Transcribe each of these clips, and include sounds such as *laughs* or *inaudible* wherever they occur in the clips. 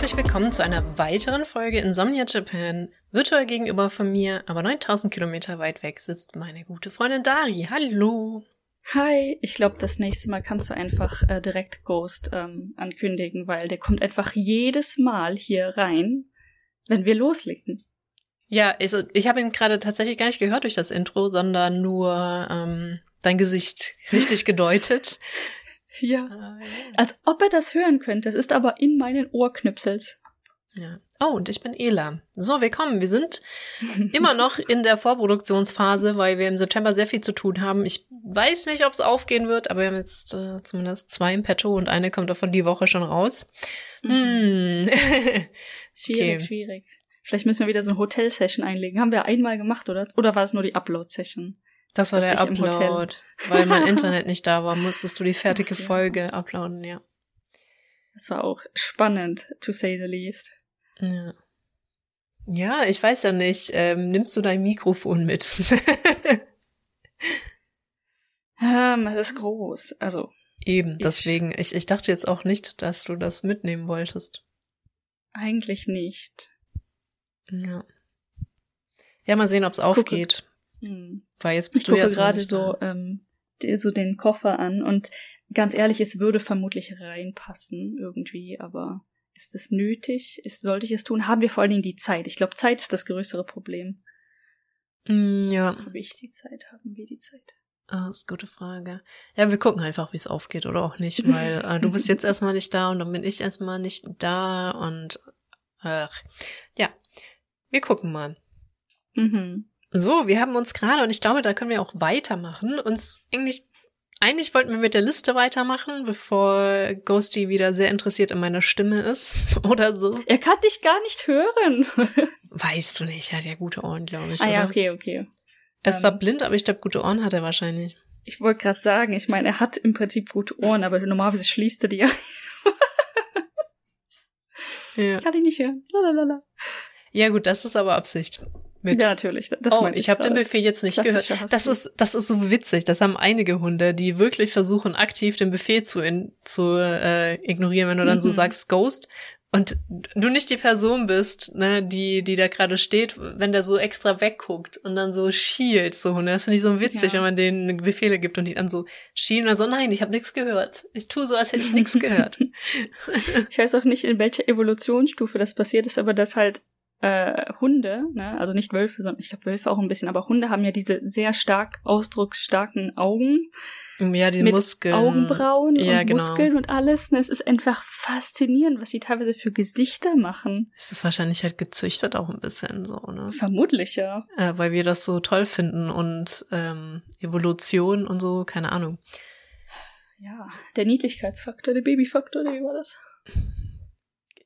herzlich willkommen zu einer weiteren Folge Insomnia Japan. Virtuell gegenüber von mir, aber 9000 Kilometer weit weg, sitzt meine gute Freundin Dari. Hallo. Hi, ich glaube, das nächste Mal kannst du einfach äh, direkt Ghost ähm, ankündigen, weil der kommt einfach jedes Mal hier rein, wenn wir loslegen. Ja, also ich habe ihn gerade tatsächlich gar nicht gehört durch das Intro, sondern nur ähm, dein Gesicht *laughs* richtig gedeutet. Ja. Ah, ja. Als ob er das hören könnte. Es ist aber in meinen Ohrknüpsels. Ja. Oh, und ich bin Ela. So, willkommen. Wir sind immer noch in der Vorproduktionsphase, weil wir im September sehr viel zu tun haben. Ich weiß nicht, ob es aufgehen wird, aber wir haben jetzt äh, zumindest zwei im Petto und eine kommt davon die Woche schon raus. Mhm. Hm. *laughs* schwierig, okay. schwierig. Vielleicht müssen wir wieder so eine Hotel-Session einlegen. Haben wir einmal gemacht, oder? Oder war es nur die Upload-Session? Das war der Upload. Weil mein *laughs* Internet nicht da war, musstest du die fertige. Folge uploaden, ja. Das war auch spannend, to say the least. Ja. Ja, ich weiß ja nicht. Ähm, nimmst du dein Mikrofon mit? *laughs* ähm, es ist groß. Also. Eben, deswegen. Ich, ich dachte jetzt auch nicht, dass du das mitnehmen wolltest. Eigentlich nicht. Ja. Ja, mal sehen, ob es aufgeht. Hm. Weil jetzt bist ich du gucke gerade so, ähm, so den Koffer an und ganz ehrlich, es würde vermutlich reinpassen irgendwie, aber ist es nötig? Ist, sollte ich es tun? Haben wir vor allen Dingen die Zeit? Ich glaube, Zeit ist das größere Problem. Mm, ja. Habe ich die Zeit? Haben wir die Zeit? Ah, das ist eine gute Frage. Ja, wir gucken einfach, wie es aufgeht oder auch nicht, *laughs* weil äh, du bist jetzt erstmal nicht da und dann bin ich erstmal nicht da und ach, ja, wir gucken mal. Mhm. So, wir haben uns gerade, und ich glaube, da können wir auch weitermachen, uns eigentlich, eigentlich wollten wir mit der Liste weitermachen, bevor Ghosty wieder sehr interessiert in meiner Stimme ist *laughs* oder so. Er kann dich gar nicht hören. *laughs* weißt du nicht, er hat ja gute Ohren, glaube ich. Ah oder? ja, okay, okay. Es um, war ähm. blind, aber ich glaube, gute Ohren hat er wahrscheinlich. Ich wollte gerade sagen, ich meine, er hat im Prinzip gute Ohren, aber normalerweise schließt er die ja. ja. Kann ich nicht hören. Lalalala. Ja gut, das ist aber Absicht. Mit. Ja, natürlich. Das oh, ich, ich habe den Buffet jetzt nicht gehört. Das ist, das ist so witzig. Das haben einige Hunde, die wirklich versuchen, aktiv den Buffet zu, in, zu äh, ignorieren, wenn du dann mhm. so sagst Ghost und du nicht die Person bist, ne, die, die da gerade steht, wenn der so extra wegguckt und dann so schielt, so Hunde. Das finde ich so witzig, ja. wenn man denen Befehle gibt und die dann so schielen oder so, nein, ich habe nichts gehört. Ich tue so, als hätte ich nichts gehört. *laughs* ich weiß auch nicht, in welcher Evolutionsstufe das passiert ist, aber das halt äh, Hunde, ne, also nicht Wölfe, sondern ich glaube Wölfe auch ein bisschen, aber Hunde haben ja diese sehr stark ausdrucksstarken Augen. Ja, die mit Muskeln. Augenbrauen ja, und genau. Muskeln und alles. Ne, es ist einfach faszinierend, was sie teilweise für Gesichter machen. Es ist wahrscheinlich halt gezüchtet auch ein bisschen so, ne? Vermutlich, ja. Äh, weil wir das so toll finden und ähm, Evolution und so, keine Ahnung. Ja, der Niedlichkeitsfaktor, der Babyfaktor, wie war das?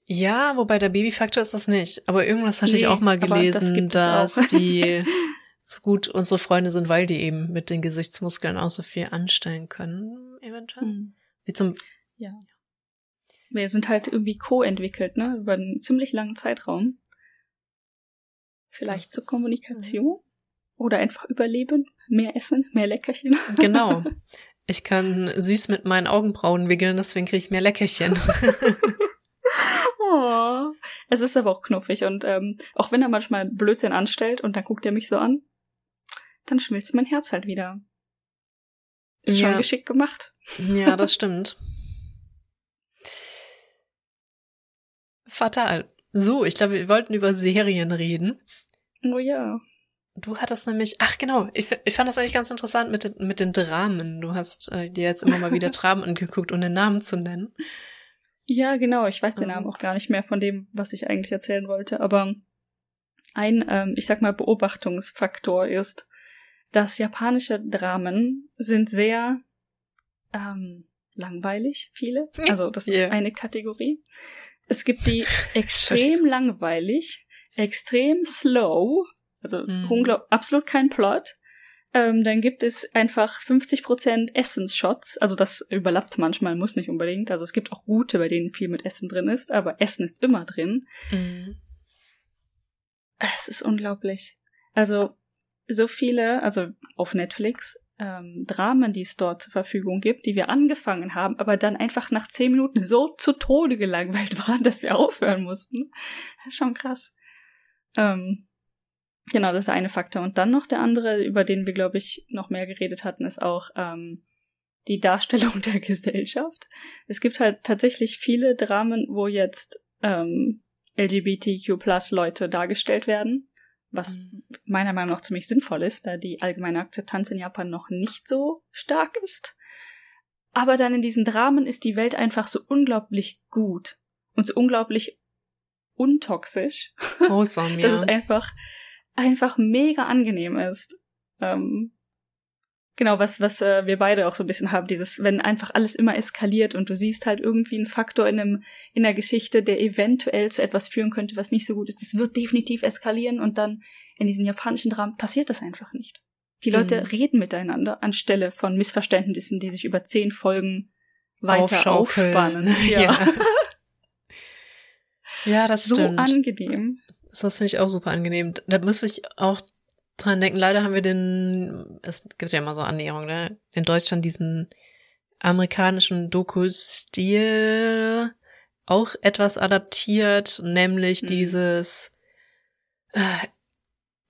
Ja, wobei der Babyfaktor ist das nicht. Aber irgendwas hatte nee, ich auch mal gelesen, das dass die *laughs* so gut unsere Freunde sind, weil die eben mit den Gesichtsmuskeln auch so viel anstellen können, eventuell. Hm. Wie zum. Ja. Wir sind halt irgendwie co-entwickelt, ne? Über einen ziemlich langen Zeitraum. Vielleicht das zur Kommunikation. Ist, oder einfach überleben, mehr essen, mehr Leckerchen. Genau. *laughs* Ich kann süß mit meinen Augenbrauen wickeln, deswegen kriege ich mehr Leckerchen. *laughs* Oh, es ist aber auch knuffig und ähm, auch wenn er manchmal Blödsinn anstellt und dann guckt er mich so an, dann schmilzt mein Herz halt wieder. Ist ja. schon geschickt gemacht. Ja, das stimmt. Fatal. So, ich glaube, wir wollten über Serien reden. Oh ja. Du hattest nämlich, ach genau, ich, ich fand das eigentlich ganz interessant mit den, mit den Dramen. Du hast äh, dir jetzt immer mal wieder *laughs* Dramen angeguckt, um den Namen zu nennen. Ja, genau. Ich weiß den Namen auch gar nicht mehr von dem, was ich eigentlich erzählen wollte. Aber ein, ähm, ich sag mal, Beobachtungsfaktor ist, dass japanische Dramen sind sehr ähm, langweilig, viele. Also das ist yeah. eine Kategorie. Es gibt die *laughs* extrem langweilig, extrem slow, also mm. absolut kein Plot, Ähm, dann gibt es einfach 50% Essensshots. Also das überlappt manchmal, muss nicht unbedingt. Also es gibt auch gute, bei denen viel mit Essen drin ist, aber Essen ist immer drin. Mhm. Es ist unglaublich. Also so viele, also auf Netflix, ähm, Dramen, die es dort zur Verfügung gibt, die wir angefangen haben, aber dann einfach nach zehn Minuten so zu Tode gelangweilt *laughs* waren, dass wir aufhören mussten. Das ist schon krass. Ähm, genau, das ist der eine Faktor. Und dann noch der andere, über den wir, glaube ich, noch mehr geredet hatten, ist auch ähm, die Darstellung *laughs* der Gesellschaft. Es gibt halt tatsächlich viele Dramen, wo jetzt ähm, LGBTQ plus Leute dargestellt werden was mhm. meiner Meinung nach ziemlich sinnvoll ist, da die allgemeine Akzeptanz in Japan noch nicht so stark ist. Aber dann in diesen Dramen ist die Welt einfach so unglaublich gut und so unglaublich untoxisch, awesome, dass es einfach einfach mega angenehm ist. Ähm, Genau, was, was äh, wir beide auch so ein bisschen haben, dieses, wenn einfach alles immer eskaliert und du siehst halt irgendwie einen Faktor in einem, in der Geschichte, der eventuell zu etwas führen könnte, was nicht so gut ist. Das wird definitiv eskalieren und dann in diesen japanischen Dramen passiert das einfach nicht. Die Leute mhm. reden miteinander anstelle von Missverständnissen, die sich über zehn Folgen weiter aufspannen. *laughs* Ja. ja. ja, das so stimmt. So angenehm. Das finde ich auch super angenehm. Da müsste ich auch dran denken, leider haben wir den, es gibt ja immer so Annäherungen, ne? In Deutschland diesen amerikanischen Doku-Stil auch etwas adaptiert, nämlich mhm. dieses äh,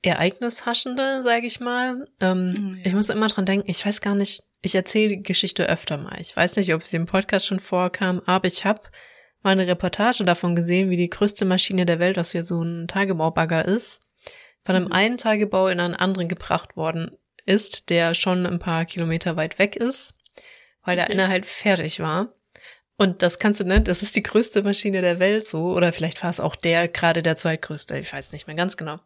Ereignishaschende, sage ich mal. Ähm, mhm. Ich muss immer dran denken, ich weiß gar nicht, ich erzähle die Geschichte öfter mal. Ich weiß nicht, ob sie im Podcast schon vorkam, aber ich habe mal eine Reportage davon gesehen, wie die größte Maschine der Welt, was hier so ein Tagebaubagger ist, von einem mhm. einen Tagebau in einen anderen gebracht worden ist, der schon ein paar Kilometer weit weg ist, weil der eine halt fertig war. Und das kannst du, ne, das ist die größte Maschine der Welt so, oder vielleicht war es auch der, gerade der zweitgrößte, ich weiß nicht mehr ganz genau.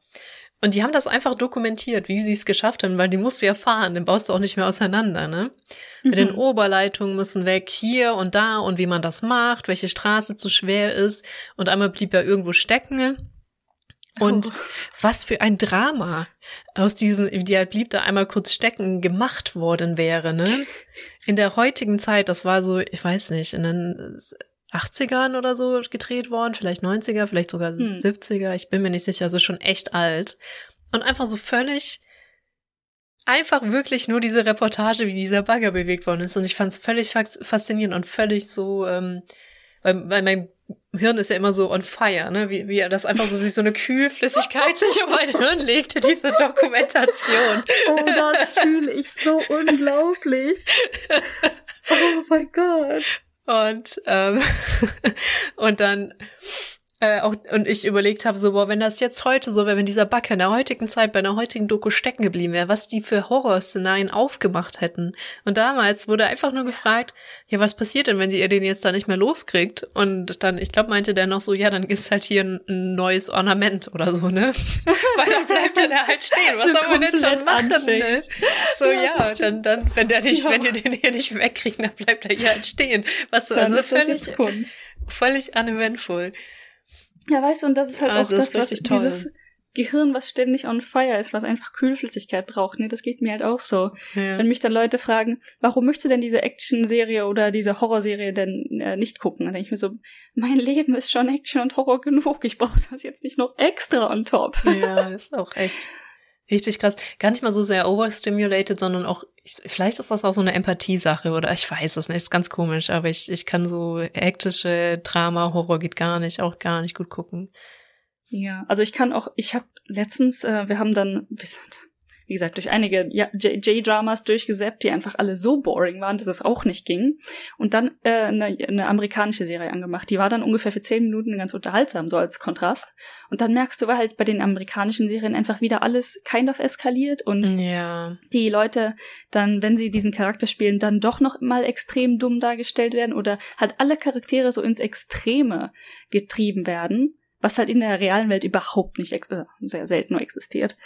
Und die haben das einfach dokumentiert, wie sie es geschafft haben, weil die musst du ja fahren, den baust du auch nicht mehr auseinander, ne? Mhm. Mit den mhm. Oberleitungen müssen weg, hier und da und wie man das macht, welche Straße zu schwer ist. Und einmal blieb er irgendwo stecken und oh. was für ein Drama aus diesem, wie halt blieb da einmal kurz stecken, gemacht worden wäre, ne? In der heutigen Zeit, das war so, ich weiß nicht, in den 80ern oder so gedreht worden, vielleicht 90er, vielleicht sogar hm. 70er, ich bin mir nicht sicher, also schon echt alt. Und einfach so völlig, einfach wirklich nur diese Reportage, wie dieser Bagger bewegt worden ist. Und ich fand es völlig faszinierend und völlig so, ähm, weil, weil mein Hirn ist ja immer so on fire, ne? Wie, wie er das einfach so wie so eine Kühlflüssigkeit sich auf mein Hirn legte, diese Dokumentation. Oh, das fühle ich so unglaublich. *laughs* Oh mein Gott. Und, ähm, *laughs* und dann äh, auch, und ich überlegt habe, so, boah, wenn das jetzt heute so wäre, wenn dieser Backe in der heutigen Zeit bei einer heutigen Doku stecken geblieben wäre, was die für Horrorszenarien aufgemacht hätten. Und damals wurde einfach nur gefragt, ja, was passiert denn, wenn ihr den jetzt da nicht mehr loskriegt? Und dann, ich glaube, meinte der noch so, ja, dann ist halt hier ein, ein neues Ornament oder so, ne? *laughs* Weil dann bleibt er halt stehen. Was so soll man denn schon machen, ne? So, ja, ja dann, dann, wenn der nicht, ja. wenn ihr den hier nicht wegkriegt, dann bleibt er hier halt stehen. Was so, also völlig, völlig uneventful. Ja, weißt du, und das ist halt also auch das, was toll. dieses Gehirn, was ständig on fire ist, was einfach Kühlflüssigkeit braucht, ne? Das geht mir halt auch so. Ja. Wenn mich dann Leute fragen, warum möchtest du denn diese Action-Serie oder diese Horrorserie denn äh, nicht gucken? Dann denke ich mir so, mein Leben ist schon Action und Horror genug. Ich brauche das jetzt nicht noch extra on top. Ja, ist auch echt. *laughs* Richtig krass. Gar nicht mal so sehr overstimulated, sondern auch, ich, vielleicht ist das auch so eine Empathiesache oder ich weiß es nicht, ist ganz komisch, aber ich, ich kann so hektische Drama, Horror geht gar nicht, auch gar nicht gut gucken. Ja, also ich kann auch, ich habe letztens, äh, wir haben dann, wir sind, wie gesagt, durch einige J-Dramas durchgesäppt, die einfach alle so boring waren, dass es auch nicht ging. Und dann äh, eine, eine amerikanische Serie angemacht. Die war dann ungefähr für zehn Minuten ganz unterhaltsam, so als Kontrast. Und dann merkst du, weil halt bei den amerikanischen Serien einfach wieder alles kind of eskaliert und ja. die Leute dann, wenn sie diesen Charakter spielen, dann doch noch mal extrem dumm dargestellt werden oder halt alle Charaktere so ins Extreme getrieben werden was halt in der realen Welt überhaupt nicht, äh, sehr selten nur existiert.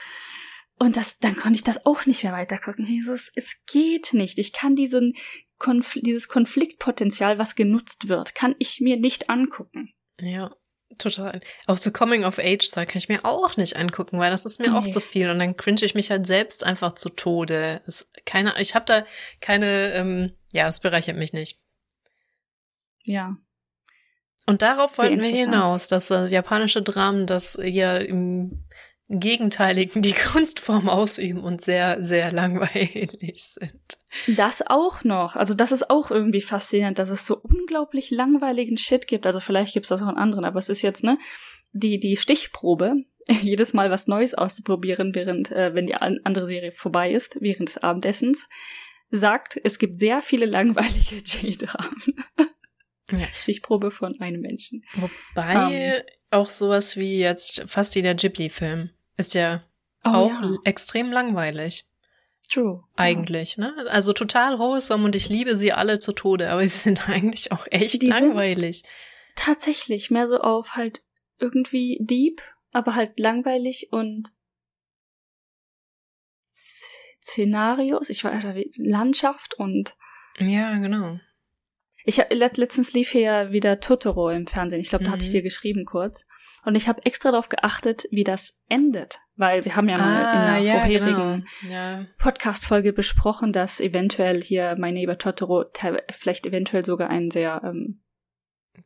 Und das, dann konnte ich das auch nicht mehr weitergucken. Jesus, es geht nicht. Ich kann diesen Konfl dieses Konfliktpotenzial, was genutzt wird, kann ich mir nicht angucken. Ja. Total. Auch so Coming-of-Age-Zeug kann ich mir auch nicht angucken, weil das ist mir nee. auch zu viel und dann cringe ich mich halt selbst einfach zu Tode. Es, keine, ich habe da keine, ähm, ja, es bereichert mich nicht. Ja. Und darauf Sehr wollten wir hinaus, dass äh, japanische Dramen das ja im Gegenteiligen die *laughs* Kunstform ausüben und sehr, sehr langweilig sind. Das auch noch. Also das ist auch irgendwie faszinierend, dass es so unglaublich langweiligen Shit gibt. Also vielleicht gibt es das auch in anderen, aber es ist jetzt, ne, die, die Stichprobe, *laughs* jedes Mal was Neues auszuprobieren, während, äh, wenn die andere Serie vorbei ist, während des Abendessens, sagt, es gibt sehr viele langweilige *laughs* J-Dramen. Ja. Stichprobe von einem Menschen. Wobei um, ähm. auch sowas wie jetzt fast jeder Ghibli-Film ist ja oh, auch ja. extrem langweilig. True. Eigentlich, ja. ne? Also total wholesome und ich liebe sie alle zu Tode, aber *laughs* sie sind eigentlich auch echt Die langweilig. tatsächlich mehr so auf halt irgendwie deep, aber halt langweilig und Szenarios, ich weiß Landschaft und ja, genau. Ich hab, letztens lief hier wieder Totoro im Fernsehen. Ich glaube, da mhm. hatte ich mhm. dir geschrieben kurz. Und ich habe extra darauf geachtet, wie das endet. Weil wir haben ja mal ah, in einer ja, vorherigen genau. ja. Podcast-Folge besprochen, dass eventuell hier My Neighbor Totoro vielleicht eventuell sogar ein sehr, ähm,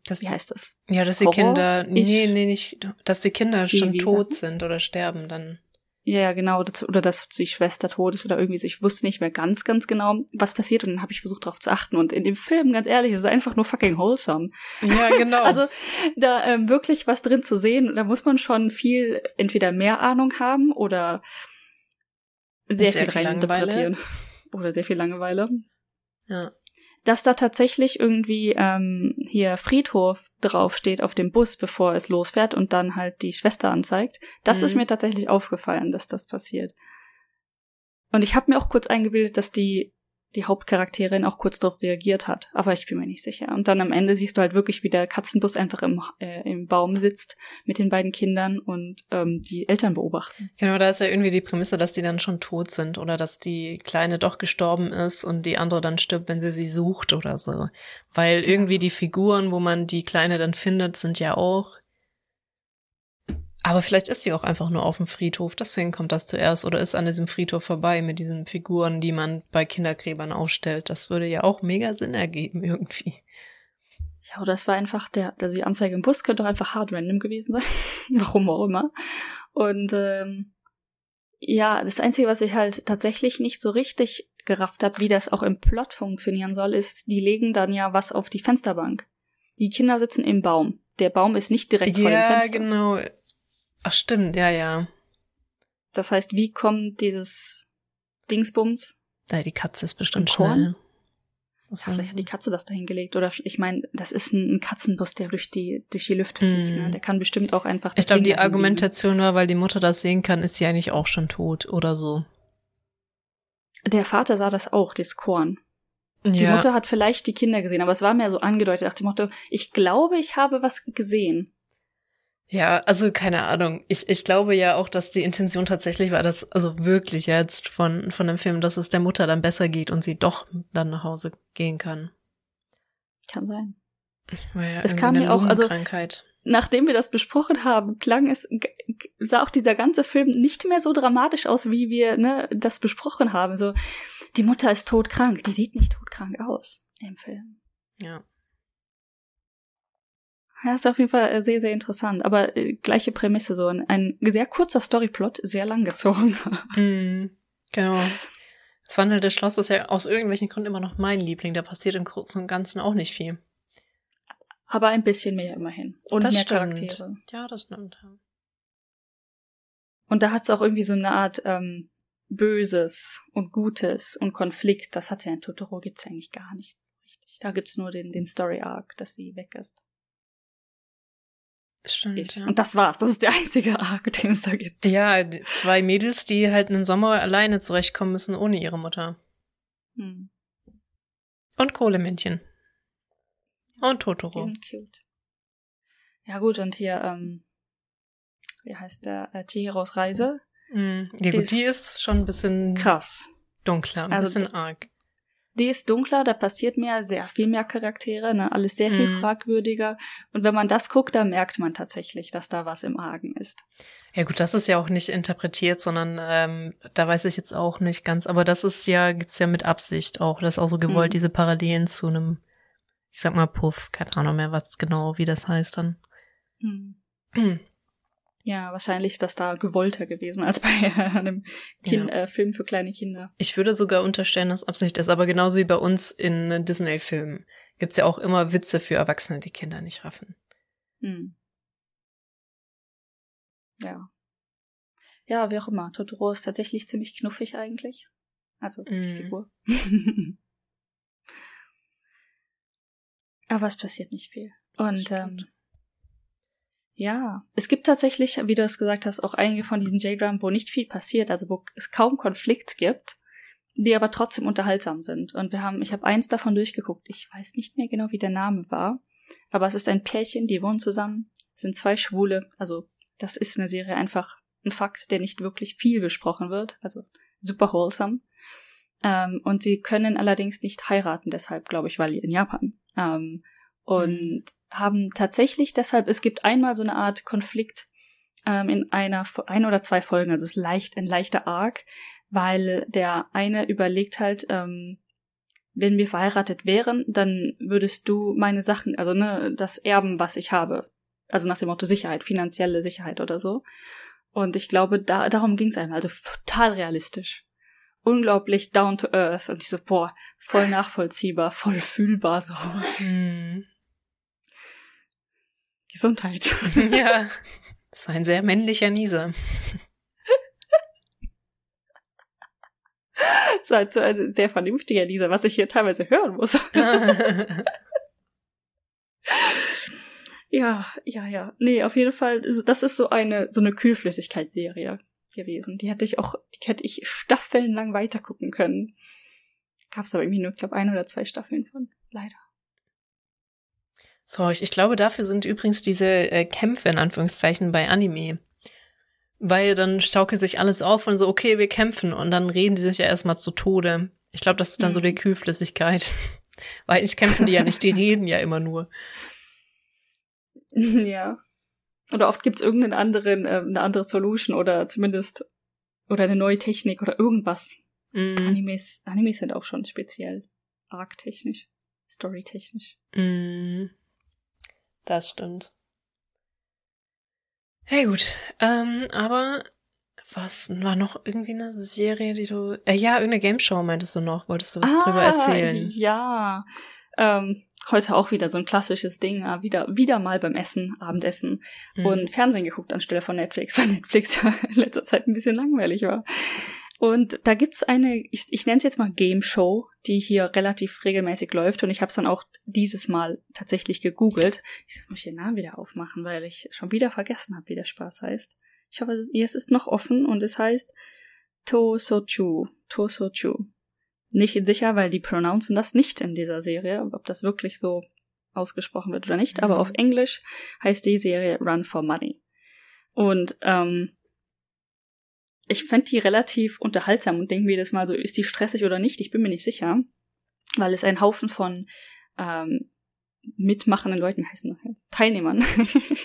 das, wie heißt das? Ja, dass die Kinder, nee, nee, nicht, dass die Kinder schon tot sind oder sterben dann. Ja, ja, genau. Oder dass die Schwester tot ist oder irgendwie so. Ich wusste nicht mehr ganz, ganz genau, was passiert. Und dann habe ich versucht, darauf zu achten. Und in dem Film, ganz ehrlich, ist es einfach nur fucking wholesome. Ja, *laughs* genau. also da ähm, wirklich was drin zu sehen, da muss man schon viel, entweder mehr Ahnung haben oder sehr, sehr viel reininterpretieren. Oder sehr viel Langeweile. Ja dass da tatsächlich irgendwie ähm, hier Friedhof draufsteht auf dem Bus, bevor es losfährt und dann halt die Schwester anzeigt. Das mhm. ist mir tatsächlich aufgefallen, dass das passiert. Und ich habe mir auch kurz eingebildet, dass die die Hauptcharakterin auch kurz darauf reagiert hat, aber ich bin mir nicht sicher. Und dann am Ende siehst du halt wirklich, wie der Katzenbus einfach im, äh, im Baum sitzt mit den beiden Kindern und ähm, die Eltern beobachten. Genau, da ist ja irgendwie die Prämisse, dass die dann schon tot sind oder dass die Kleine doch gestorben ist und die andere dann stirbt, wenn sie sie sucht oder so. Weil irgendwie die Figuren, wo man die Kleine dann findet, sind ja auch aber vielleicht ist sie auch einfach nur auf dem Friedhof, deswegen kommt das zuerst oder ist an diesem Friedhof vorbei mit diesen Figuren, die man bei Kindergräbern aufstellt. Das würde ja auch mega Sinn ergeben irgendwie. Ja, oder es war einfach der, also die Anzeige im Bus könnte doch einfach hard random gewesen sein. *laughs* Warum auch immer. Und ähm, ja, das Einzige, was ich halt tatsächlich nicht so richtig gerafft habe, wie das auch im Plot funktionieren soll, ist, die legen dann ja was auf die Fensterbank. Die Kinder sitzen im Baum. Der Baum ist nicht direkt ja, vor dem Fenster. Ja, genau. Ach stimmt, ja, ja. Das heißt, wie kommt dieses Dingsbums? Da die Katze ist bestimmt schnell. Ja, vielleicht hat die Katze das dahin gelegt. Oder ich meine, das ist ein Katzenbus, der durch die, durch die Lüfte mm. fliegt. Ne? Der kann bestimmt auch einfach. Ich glaube, die Argumentation war, weil die Mutter das sehen kann, ist sie eigentlich auch schon tot oder so. Der Vater sah das auch, das Korn. Ja. Die Mutter hat vielleicht die Kinder gesehen, aber es war mehr so angedeutet nach dem Motto, ich glaube, ich habe was gesehen. Ja, also keine Ahnung. Ich, ich glaube ja auch, dass die Intention tatsächlich war, dass, also wirklich jetzt von, von dem Film, dass es der Mutter dann besser geht und sie doch dann nach Hause gehen kann. Kann sein. Ja es kam mir auch, also nachdem wir das besprochen haben, klang es, sah auch dieser ganze Film nicht mehr so dramatisch aus, wie wir ne, das besprochen haben. So, die Mutter ist todkrank, die sieht nicht todkrank aus im Film. Ja. Ja, ist auf jeden Fall äh, sehr, sehr interessant. Aber äh, gleiche Prämisse, so ein, ein sehr kurzer Storyplot, sehr lang gezogen. *laughs* mm, genau. Das wandelte Schloss ist ja aus irgendwelchen Gründen immer noch mein Liebling. Da passiert im Großen und Ganzen auch nicht viel. Aber ein bisschen mehr immerhin. Und das mehr stimmt. Charaktere. Ja, das stimmt. Und da hat es auch irgendwie so eine Art ähm, Böses und Gutes und Konflikt. Das hat ja in Totoro gibt's eigentlich gar nichts richtig. Da gibt's nur den, den Story Arc, dass sie weg ist. Stimmt. Ja. Und das war's. Das ist der einzige Arc, den es da gibt. Ja, zwei Mädels, die halt einen Sommer alleine zurechtkommen müssen ohne ihre Mutter. Hm. Und Kohlemännchen. Und Totoro. Die sind cute. Ja gut, und hier, ähm, wie heißt der? Äh, Chihiros Reise. Mm, ja gut, ist die ist schon ein bisschen krass. Dunkler, ein also bisschen arg. Die ist dunkler, da passiert mehr, sehr viel mehr Charaktere, ne? alles sehr viel mhm. fragwürdiger. Und wenn man das guckt, dann merkt man tatsächlich, dass da was im Argen ist. Ja gut, das ist ja auch nicht interpretiert, sondern ähm, da weiß ich jetzt auch nicht ganz. Aber das ist ja, gibt's ja mit Absicht auch. Das ist auch so gewollt, mhm. diese Parallelen zu einem, ich sag mal, Puff, keine Ahnung mehr, was genau, wie das heißt dann. Mhm. *clears throat* Ja, wahrscheinlich ist das da gewollter gewesen als bei *laughs* einem kind, ja. äh, Film für kleine Kinder. Ich würde sogar unterstellen, dass Absicht ist, aber genauso wie bei uns in Disney-Filmen gibt's ja auch immer Witze für Erwachsene, die Kinder nicht raffen. Hm. Ja. Ja, wie auch immer. Totoro ist tatsächlich ziemlich knuffig eigentlich. Also die mm. Figur. *laughs* aber es passiert nicht viel. Und ähm, ja, es gibt tatsächlich, wie du es gesagt hast, auch einige von diesen J-Dramen, wo nicht viel passiert, also wo es kaum Konflikt gibt, die aber trotzdem unterhaltsam sind. Und wir haben, ich habe eins davon durchgeguckt. Ich weiß nicht mehr genau, wie der Name war, aber es ist ein Pärchen, die wohnen zusammen, sind zwei Schwule. Also das ist in der Serie einfach ein Fakt, der nicht wirklich viel besprochen wird. Also super wholesome. Ähm, und sie können allerdings nicht heiraten, deshalb glaube ich, weil in Japan. Ähm, und mhm. haben tatsächlich deshalb, es gibt einmal so eine Art Konflikt ähm, in einer, ein oder zwei Folgen, also es ist leicht, ein leichter Arc, weil der eine überlegt halt, ähm, wenn wir verheiratet wären, dann würdest du meine Sachen, also ne, das erben, was ich habe. Also nach dem Motto Sicherheit, finanzielle Sicherheit oder so. Und ich glaube, da, darum ging es einem, also total realistisch. Unglaublich down to earth. Und ich so, boah, voll nachvollziehbar, voll fühlbar so. Hm. Gesundheit. *laughs* Ja, das war ein sehr männlicher Nieser. Das war halt so ein sehr vernünftiger Nieser, was ich hier teilweise hören muss. *laughs* ja, ja, ja. Nee, auf jeden Fall, das ist so eine, so eine Kühlflüssigkeitsserie gewesen. Die hätte ich auch, die hätte ich staffelnlang weitergucken können. Gab's aber irgendwie nur, ich glaube, ein oder zwei Staffeln von. Leider. So, ich, ich glaube, dafür sind übrigens diese äh, Kämpfe in Anführungszeichen bei Anime. Weil dann schaukelt sich alles auf und so, okay, wir kämpfen und dann reden die sich ja erstmal zu Tode. Ich glaube, das ist dann mhm. so die mhm. Kühlflüssigkeit. *laughs* Weil ich kämpfen die ja nicht, die *laughs* reden ja immer nur. *laughs* Ja. Oder oft gibt's irgendeinen anderen, äh, eine andere Solution oder zumindest oder eine neue Technik oder irgendwas. Mm. Animes, Animes sind auch schon speziell arc-technisch, story-technisch. Mm. Das stimmt. Hey gut, ähm, aber was war noch irgendwie eine Serie, die du. Äh, ja, irgendeine Game Show meintest du noch, wolltest du was ah, drüber erzählen? Ja. Ähm, heute auch wieder so ein klassisches Ding, äh, wieder, wieder mal beim Essen, Abendessen mhm. und Fernsehen geguckt anstelle von Netflix, *laughs* weil Netflix ja *laughs* in letzter Zeit ein bisschen langweilig war. Und da gibt's eine, ich, ich nenne es jetzt mal Game Show, die hier relativ regelmäßig läuft. Und ich habe es dann auch dieses Mal tatsächlich gegoogelt. Ich muss den Namen wieder aufmachen, weil ich schon wieder vergessen habe, wie der Spaß heißt. Ich hoffe, es ist noch offen und es heißt To Sochu. To Sochu. Nicht sicher, weil die pronouncen das nicht in dieser Serie, ob das wirklich so ausgesprochen wird oder nicht. Mhm. Aber auf Englisch heißt die Serie Run for Money. Und ähm, ich fände die relativ unterhaltsam und denke mir das mal so, ist die stressig oder nicht? Ich bin mir nicht sicher, weil es ein Haufen von ähm, mitmachenden Leuten, heißen? Teilnehmern.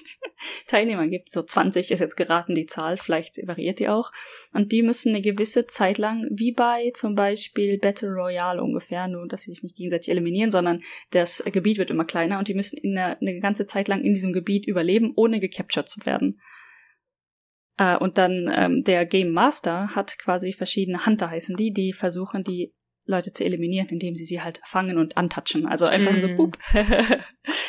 *laughs* Teilnehmern gibt. So 20 ist jetzt geraten die Zahl, vielleicht variiert die auch. Und die müssen eine gewisse Zeit lang, wie bei zum Beispiel Battle Royale ungefähr, nur dass sie sich nicht gegenseitig eliminieren, sondern das Gebiet wird immer kleiner und die müssen in eine, eine ganze Zeit lang in diesem Gebiet überleben, ohne gecaptured zu werden. Äh, und dann ähm, der Game Master hat quasi verschiedene Hunter heißen die, die versuchen, die Leute zu eliminieren, indem sie sie halt fangen und antatschen. Also einfach mm. so, pup. *laughs*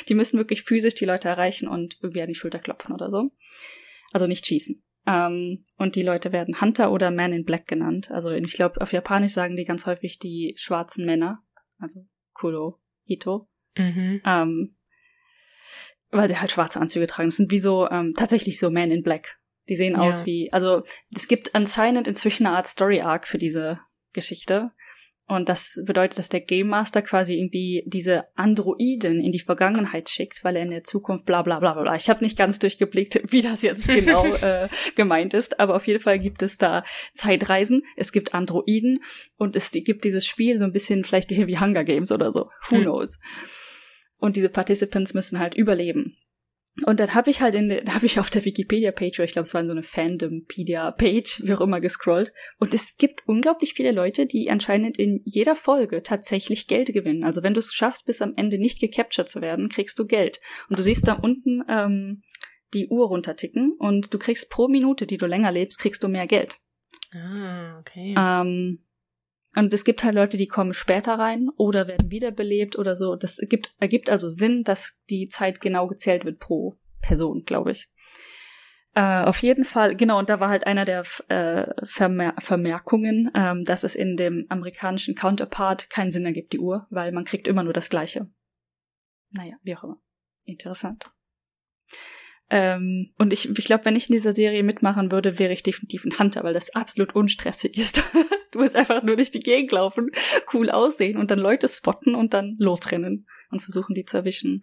die müssen wirklich physisch die Leute erreichen und irgendwie an die Schulter klopfen oder so. Also nicht schießen. Ähm, und die Leute werden Hunter oder Man in Black genannt. Also ich glaube, auf Japanisch sagen die ganz häufig die schwarzen Männer. Also Kuro, Hito. Mhm. Ähm, weil sie halt schwarze Anzüge tragen. Das sind wie so, ähm, tatsächlich so Man in Black. Die sehen ja. aus wie, also es gibt anscheinend inzwischen eine Art Story Arc für diese Geschichte. Und das bedeutet, dass der Game Master quasi irgendwie diese Androiden in die Vergangenheit schickt, weil er in der Zukunft bla bla bla bla. Ich habe nicht ganz durchgeblickt, *laughs* wie das jetzt genau *laughs* äh, gemeint ist, aber auf jeden Fall gibt es da Zeitreisen, es gibt Androiden und es gibt dieses Spiel so ein bisschen vielleicht *laughs* wie Hunger Games oder so. Who hm. knows? Und diese Participants müssen halt überleben. Und dann habe ich halt in, *laughs* da habe ich auf der Wikipedia-Page, oder ich glaube, es war so eine Fandom-Pedia-Page, wie auch immer gescrollt. Und es gibt unglaublich viele Leute, die anscheinend in jeder Folge tatsächlich Geld gewinnen. Also wenn du es schaffst, bis am Ende nicht gecaptured zu werden, kriegst du Geld. Und du siehst da unten ähm, die Uhr runterticken und du kriegst pro Minute, die du länger lebst, kriegst du mehr Geld. Ah, okay. Ähm, und es gibt halt Leute, die kommen später rein oder werden wiederbelebt oder so. Das ergibt, ergibt also Sinn, dass die Zeit genau gezählt wird pro Person, glaube ich. Äh, auf jeden Fall, genau, und da war halt einer der äh, Vermer Vermerkungen, ähm, dass es in dem amerikanischen Counterpart keinen Sinn ergibt, die Uhr, weil man kriegt immer nur das Gleiche. Naja, wie auch immer. Interessant. Ähm, und ich, ich glaube, wenn ich in dieser Serie mitmachen würde, wäre ich definitiv ein Hunter, weil das absolut unstressig ist. *laughs* du willst einfach nur durch die Gegend laufen, cool aussehen und dann Leute spotten und dann losrennen und versuchen, die zu erwischen.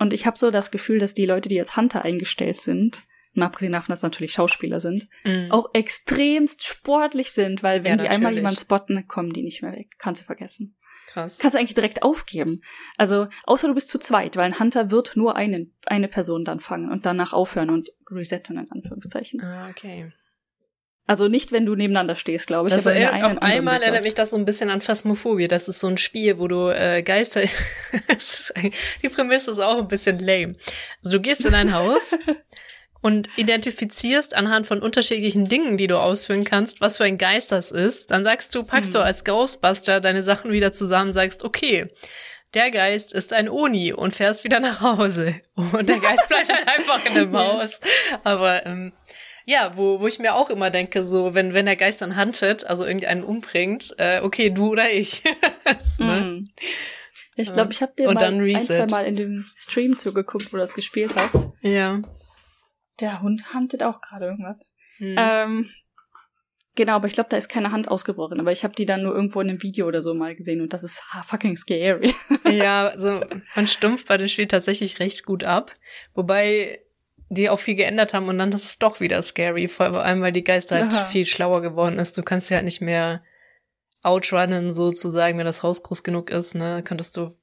Und ich habe so das Gefühl, dass die Leute, die als Hunter eingestellt sind, mal abgesehen davon, dass natürlich Schauspieler sind, mm. auch extremst sportlich sind, weil wenn ja, die einmal jemanden spotten, kommen die nicht mehr weg. Kannst du vergessen. Krass. Kannst du eigentlich direkt aufgeben. Also, außer du bist zu zweit, weil ein Hunter wird nur einen, eine Person dann fangen und danach aufhören und resetten, in Anführungszeichen. Ah, okay. Also nicht, wenn du nebeneinander stehst, glaube ich. Also aber er, auf einmal erinnert mich das so ein bisschen an Phasmophobie. Das ist so ein Spiel, wo du äh, Geister. *laughs* die Prämisse ist auch ein bisschen lame. Also du gehst in ein Haus *laughs* und identifizierst anhand von unterschiedlichen Dingen, die du ausführen kannst, was für ein Geist das ist, dann sagst du, packst hm. du als Ghostbuster deine Sachen wieder zusammen, sagst, okay, der Geist ist ein Oni und fährst wieder nach Hause. *laughs* Und der Geist bleibt halt einfach in dem *laughs* Haus. Aber ähm, ja, wo, wo ich mir auch immer denke, so, wenn, wenn der Geist dann huntet, also irgendeinen umbringt, äh, okay, du oder ich. *laughs* ne? hm. Ich glaube, ich habe dir und mal ein, zwei Mal in dem Stream zugeguckt, wo du das gespielt hast. Ja. Der Hund huntet auch gerade irgendwas. Hm. Ähm, genau, aber ich glaube, da ist keine Hand ausgebrochen. Aber ich habe die dann nur irgendwo in einem Video oder so mal gesehen und das ist fucking scary. *laughs* ja, also man stumpft bei dem Spiel tatsächlich recht gut ab. Wobei die auch viel geändert haben und dann ist es doch wieder scary. Vor allem, weil die Geister halt Aha. viel schlauer geworden ist. Du kannst ja halt nicht mehr outrunnen, sozusagen, wenn das Haus groß genug ist, ne? Könntest du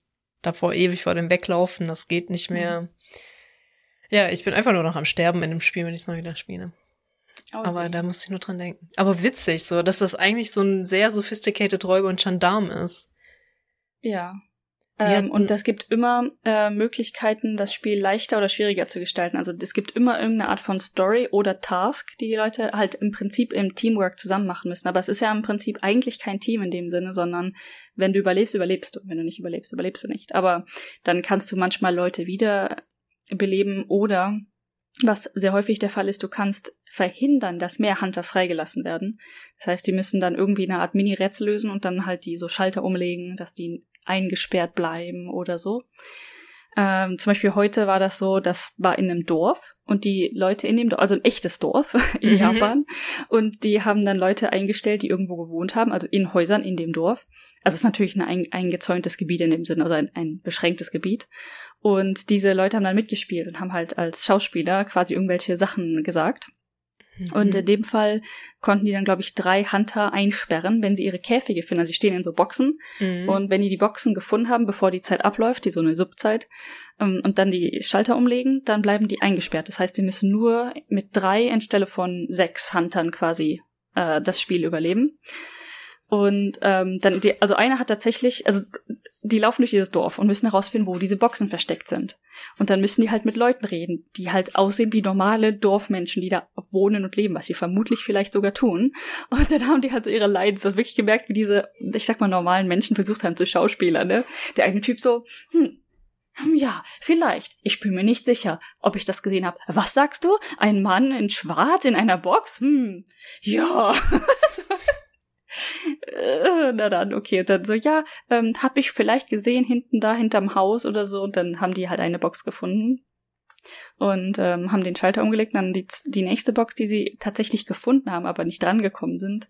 davor ewig vor dem weglaufen, das geht nicht mehr. Mhm. Ja, ich bin einfach nur noch am Sterben in dem Spiel, wenn ich es mal wieder spiele. Okay. Aber da musste ich nur dran denken. Aber witzig, so, dass das eigentlich so ein sehr sophisticated Räuber und Gendarm ist. Ja. Ähm, und es gibt immer äh, Möglichkeiten, das Spiel leichter oder schwieriger zu gestalten. Also es gibt immer irgendeine Art von Story oder Task, die die Leute halt im Prinzip im Teamwork zusammen machen müssen. Aber es ist ja im Prinzip eigentlich kein Team in dem Sinne, sondern wenn du überlebst, überlebst du. Wenn du nicht überlebst, überlebst du nicht. Aber dann kannst du manchmal Leute wieder beleben oder was sehr häufig der Fall ist, du kannst verhindern, dass mehr Hunter freigelassen werden. Das heißt, die müssen dann irgendwie eine Art Mini-Rätsel lösen und dann halt die so Schalter umlegen, dass die eingesperrt bleiben oder so. Ähm, zum Beispiel heute war das so, das war in einem Dorf und die Leute in dem Dorf, also ein echtes Dorf *laughs* in mhm. Japan, und die haben dann Leute eingestellt, die irgendwo gewohnt haben, also in Häusern in dem Dorf. Also es ist natürlich ein ein eingezäuntes Gebiet in dem Sinne, also ein, ein beschränktes Gebiet. Und diese Leute haben dann mitgespielt und haben halt als Schauspieler quasi irgendwelche Sachen gesagt. Mhm. Und in dem Fall konnten die dann, glaube ich, drei Hunter einsperren, wenn sie ihre Käfige finden. Also sie stehen in so Boxen. Mhm. Und wenn die die Boxen gefunden haben, bevor die Zeit abläuft, die so eine Subzeit, ähm, und dann die Schalter umlegen, dann bleiben die eingesperrt. Das heißt, die müssen nur mit drei anstelle von sechs Huntern quasi äh, das Spiel überleben. Und ähm, dann, die, also einer hat tatsächlich, also die laufen durch dieses Dorf und müssen herausfinden, wo diese Boxen versteckt sind. Und dann müssen die halt mit Leuten reden, die halt aussehen wie normale Dorfmenschen, die da wohnen und leben, was sie vermutlich vielleicht sogar tun. Und dann haben die halt so ihre Leiden, du hast wirklich gemerkt, wie diese, ich sag mal, normalen Menschen versucht haben zu Schauspielern, ne? Der eine Typ so, hm, hm ja, vielleicht. Ich bin mir nicht sicher, ob ich das gesehen habe. Was sagst du? Ein Mann in Schwarz in einer Box? Hm, ja. *laughs* Äh, na dann, okay. Und dann so, ja, ähm, hab ich vielleicht gesehen hinten da hinterm Haus oder so. Und dann haben die halt eine Box gefunden und ähm, haben den Schalter umgelegt. Dann die, die nächste Box, die sie tatsächlich gefunden haben, aber nicht drangekommen sind,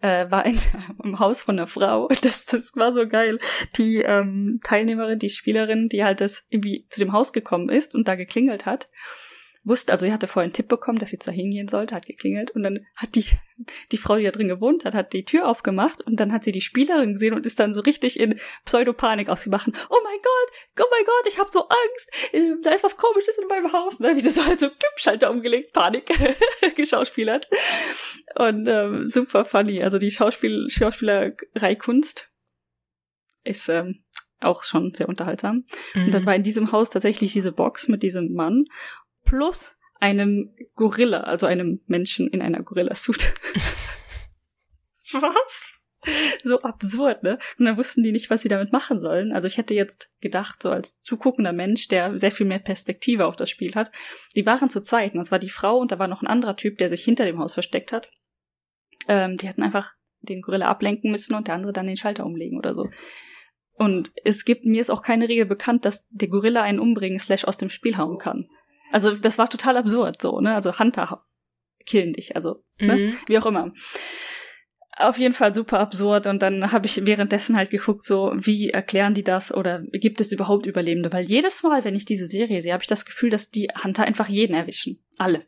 äh, war in, *laughs* im Haus von einer Frau. *laughs* Das, das war so geil. Die ähm, Teilnehmerin, die Spielerin, die halt das irgendwie zu dem Haus gekommen ist und da geklingelt hat, wusste, also sie hatte vorher einen Tipp bekommen, dass sie da hingehen sollte, hat geklingelt und dann hat die, *laughs* die Frau, die da drin gewohnt hat, hat die Tür aufgemacht und dann hat sie die Spielerin gesehen und ist dann so richtig in Pseudopanik ausgemacht. Oh mein Gott, oh mein Gott, ich habe so Angst, ähm, da ist was komisches in meinem Haus. Ne? Wie das so halt so Schalter umgelegt, Panik *laughs* geschauspielert. Und ähm, super funny. Also die Schauspiel Schauspielerei Kunst ist ähm, auch schon sehr unterhaltsam. Mhm. Und dann mhm. war in diesem Haus tatsächlich diese Box mit diesem Mann plus einem Gorilla, also einem Menschen in einer Gorilla-Suit. *laughs* Was? So absurd, ne? Und dann wussten die nicht, was sie damit machen sollen. Also ich hätte jetzt gedacht, so als zuguckender Mensch, der sehr viel mehr Perspektive auf das Spiel hat, die waren zu zweit. Und das war die Frau und da war noch ein anderer Typ, der sich hinter dem Haus versteckt hat. Ähm, die hätten einfach den Gorilla ablenken müssen und der andere dann den Schalter umlegen oder so. Und es gibt, mir ist auch keine Regel bekannt, dass der Gorilla einen umbringen slash aus dem Spiel hauen kann. Also das war total absurd so, ne? Also Hunter killen dich, also ne? mhm. wie auch immer. Auf jeden Fall super absurd und dann habe ich währenddessen halt geguckt, so wie erklären die das oder gibt es überhaupt Überlebende? Weil jedes Mal, wenn ich diese Serie sehe, habe ich das Gefühl, dass die Hunter einfach jeden erwischen, alle.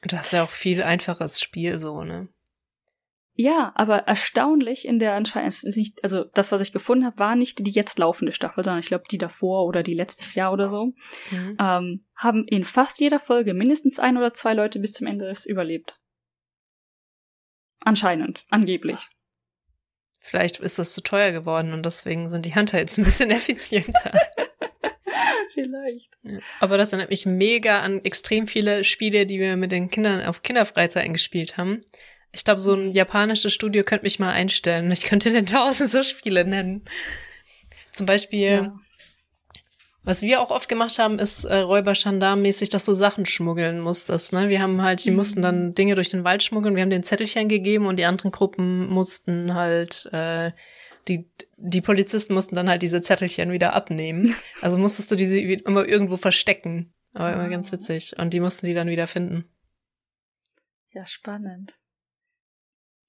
Das ist ja auch viel einfaches Spiel so, ne? Ja, aber erstaunlich in der anscheinend ist nicht, also das, was ich gefunden habe, war nicht die jetzt laufende Staffel, sondern ich glaube die davor oder die letztes Jahr oder so, mhm. ähm, haben in fast jeder Folge mindestens ein oder zwei Leute bis zum Ende des überlebt. Anscheinend, angeblich. Vielleicht ist das zu teuer geworden und deswegen sind die Hunter jetzt ein bisschen *laughs* effizienter. *laughs* Vielleicht. Ja. Aber das erinnert mich mega an extrem viele Spiele, die wir mit den Kindern auf Kinderfreizeiten gespielt haben. Ich glaube, so ein japanisches Studio könnte mich mal einstellen. Ich könnte den *laughs* tausend so Spiele nennen. Zum Beispiel, ja. was wir auch oft gemacht haben, ist äh, räuber mäßig dass du Sachen schmuggeln musstest. Ne? Wir haben halt, die mhm. mussten dann Dinge durch den Wald schmuggeln. Wir haben den Zettelchen gegeben und die anderen Gruppen mussten halt, äh, die, die Polizisten mussten dann halt diese Zettelchen wieder abnehmen. *laughs* Also musstest du diese immer irgendwo verstecken. Aber immer ganz ah. witzig. Und die mussten die dann wieder finden. Ja, spannend.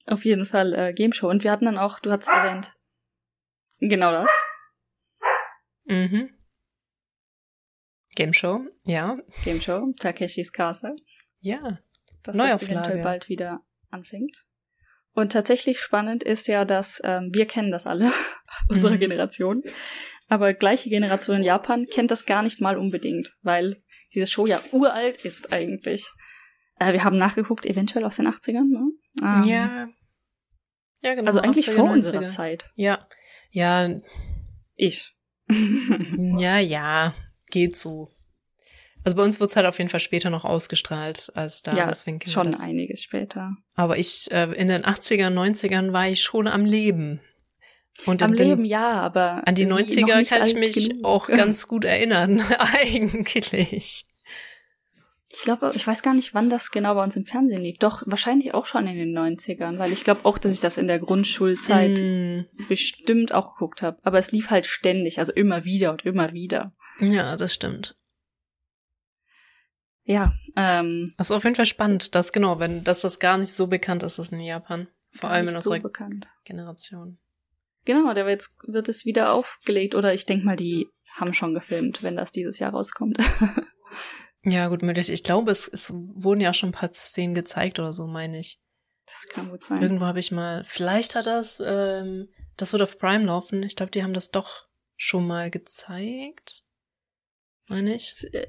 Auf jeden Fall äh, Game Show. Und wir hatten dann auch, du hast erwähnt, genau das. Mhm. Game Show, ja. Game Show, Takeshis Castle. Ja. Dass das eventuell bald wieder anfängt. Und tatsächlich spannend ist ja, dass ähm, wir kennen das alle, *laughs* unsere mhm. Generation. Aber gleiche Generation in Japan kennt das gar nicht mal unbedingt, weil diese Show ja uralt ist eigentlich. Äh, wir haben nachgeguckt, eventuell aus den 80ern, ne? Ähm, ja, ja, genau. Also eigentlich vor 90er. unserer Zeit. Ja. Ja. Ich. *laughs* ja, ja. Geht so. Also bei uns wird es halt auf jeden Fall später noch ausgestrahlt als da. Ja, schon das. einiges später. Aber ich, äh, in den 80er, 90ern war ich schon am Leben. Und am den, Leben, ja, aber. An die 90er kann ich mich genug. auch *laughs* ganz gut erinnern, *laughs* eigentlich. Ich glaube, ich weiß gar nicht, wann das genau bei uns im Fernsehen lief. Doch, wahrscheinlich auch schon in den 90ern, weil ich glaube auch, dass ich das in der Grundschulzeit mm. bestimmt auch geguckt habe. Aber es lief halt ständig, also immer wieder und immer wieder. Ja, das stimmt. Ja, ähm. Das ist auf jeden Fall spannend, dass genau, wenn, dass das gar nicht so bekannt ist, ist in Japan. Vor allem in unserer so Generation. Genau, da wird, jetzt, wird es wieder aufgelegt oder ich denke mal, die haben schon gefilmt, wenn das dieses Jahr rauskommt. *laughs* Ja, gut möglich. Ich glaube, es, es wurden ja auch schon ein paar Szenen gezeigt oder so, meine ich. Das kann gut sein. Irgendwo habe ich mal, vielleicht hat das, ähm, das wird auf Prime laufen. Ich glaube, die haben das doch schon mal gezeigt. Meine ich. Es äh,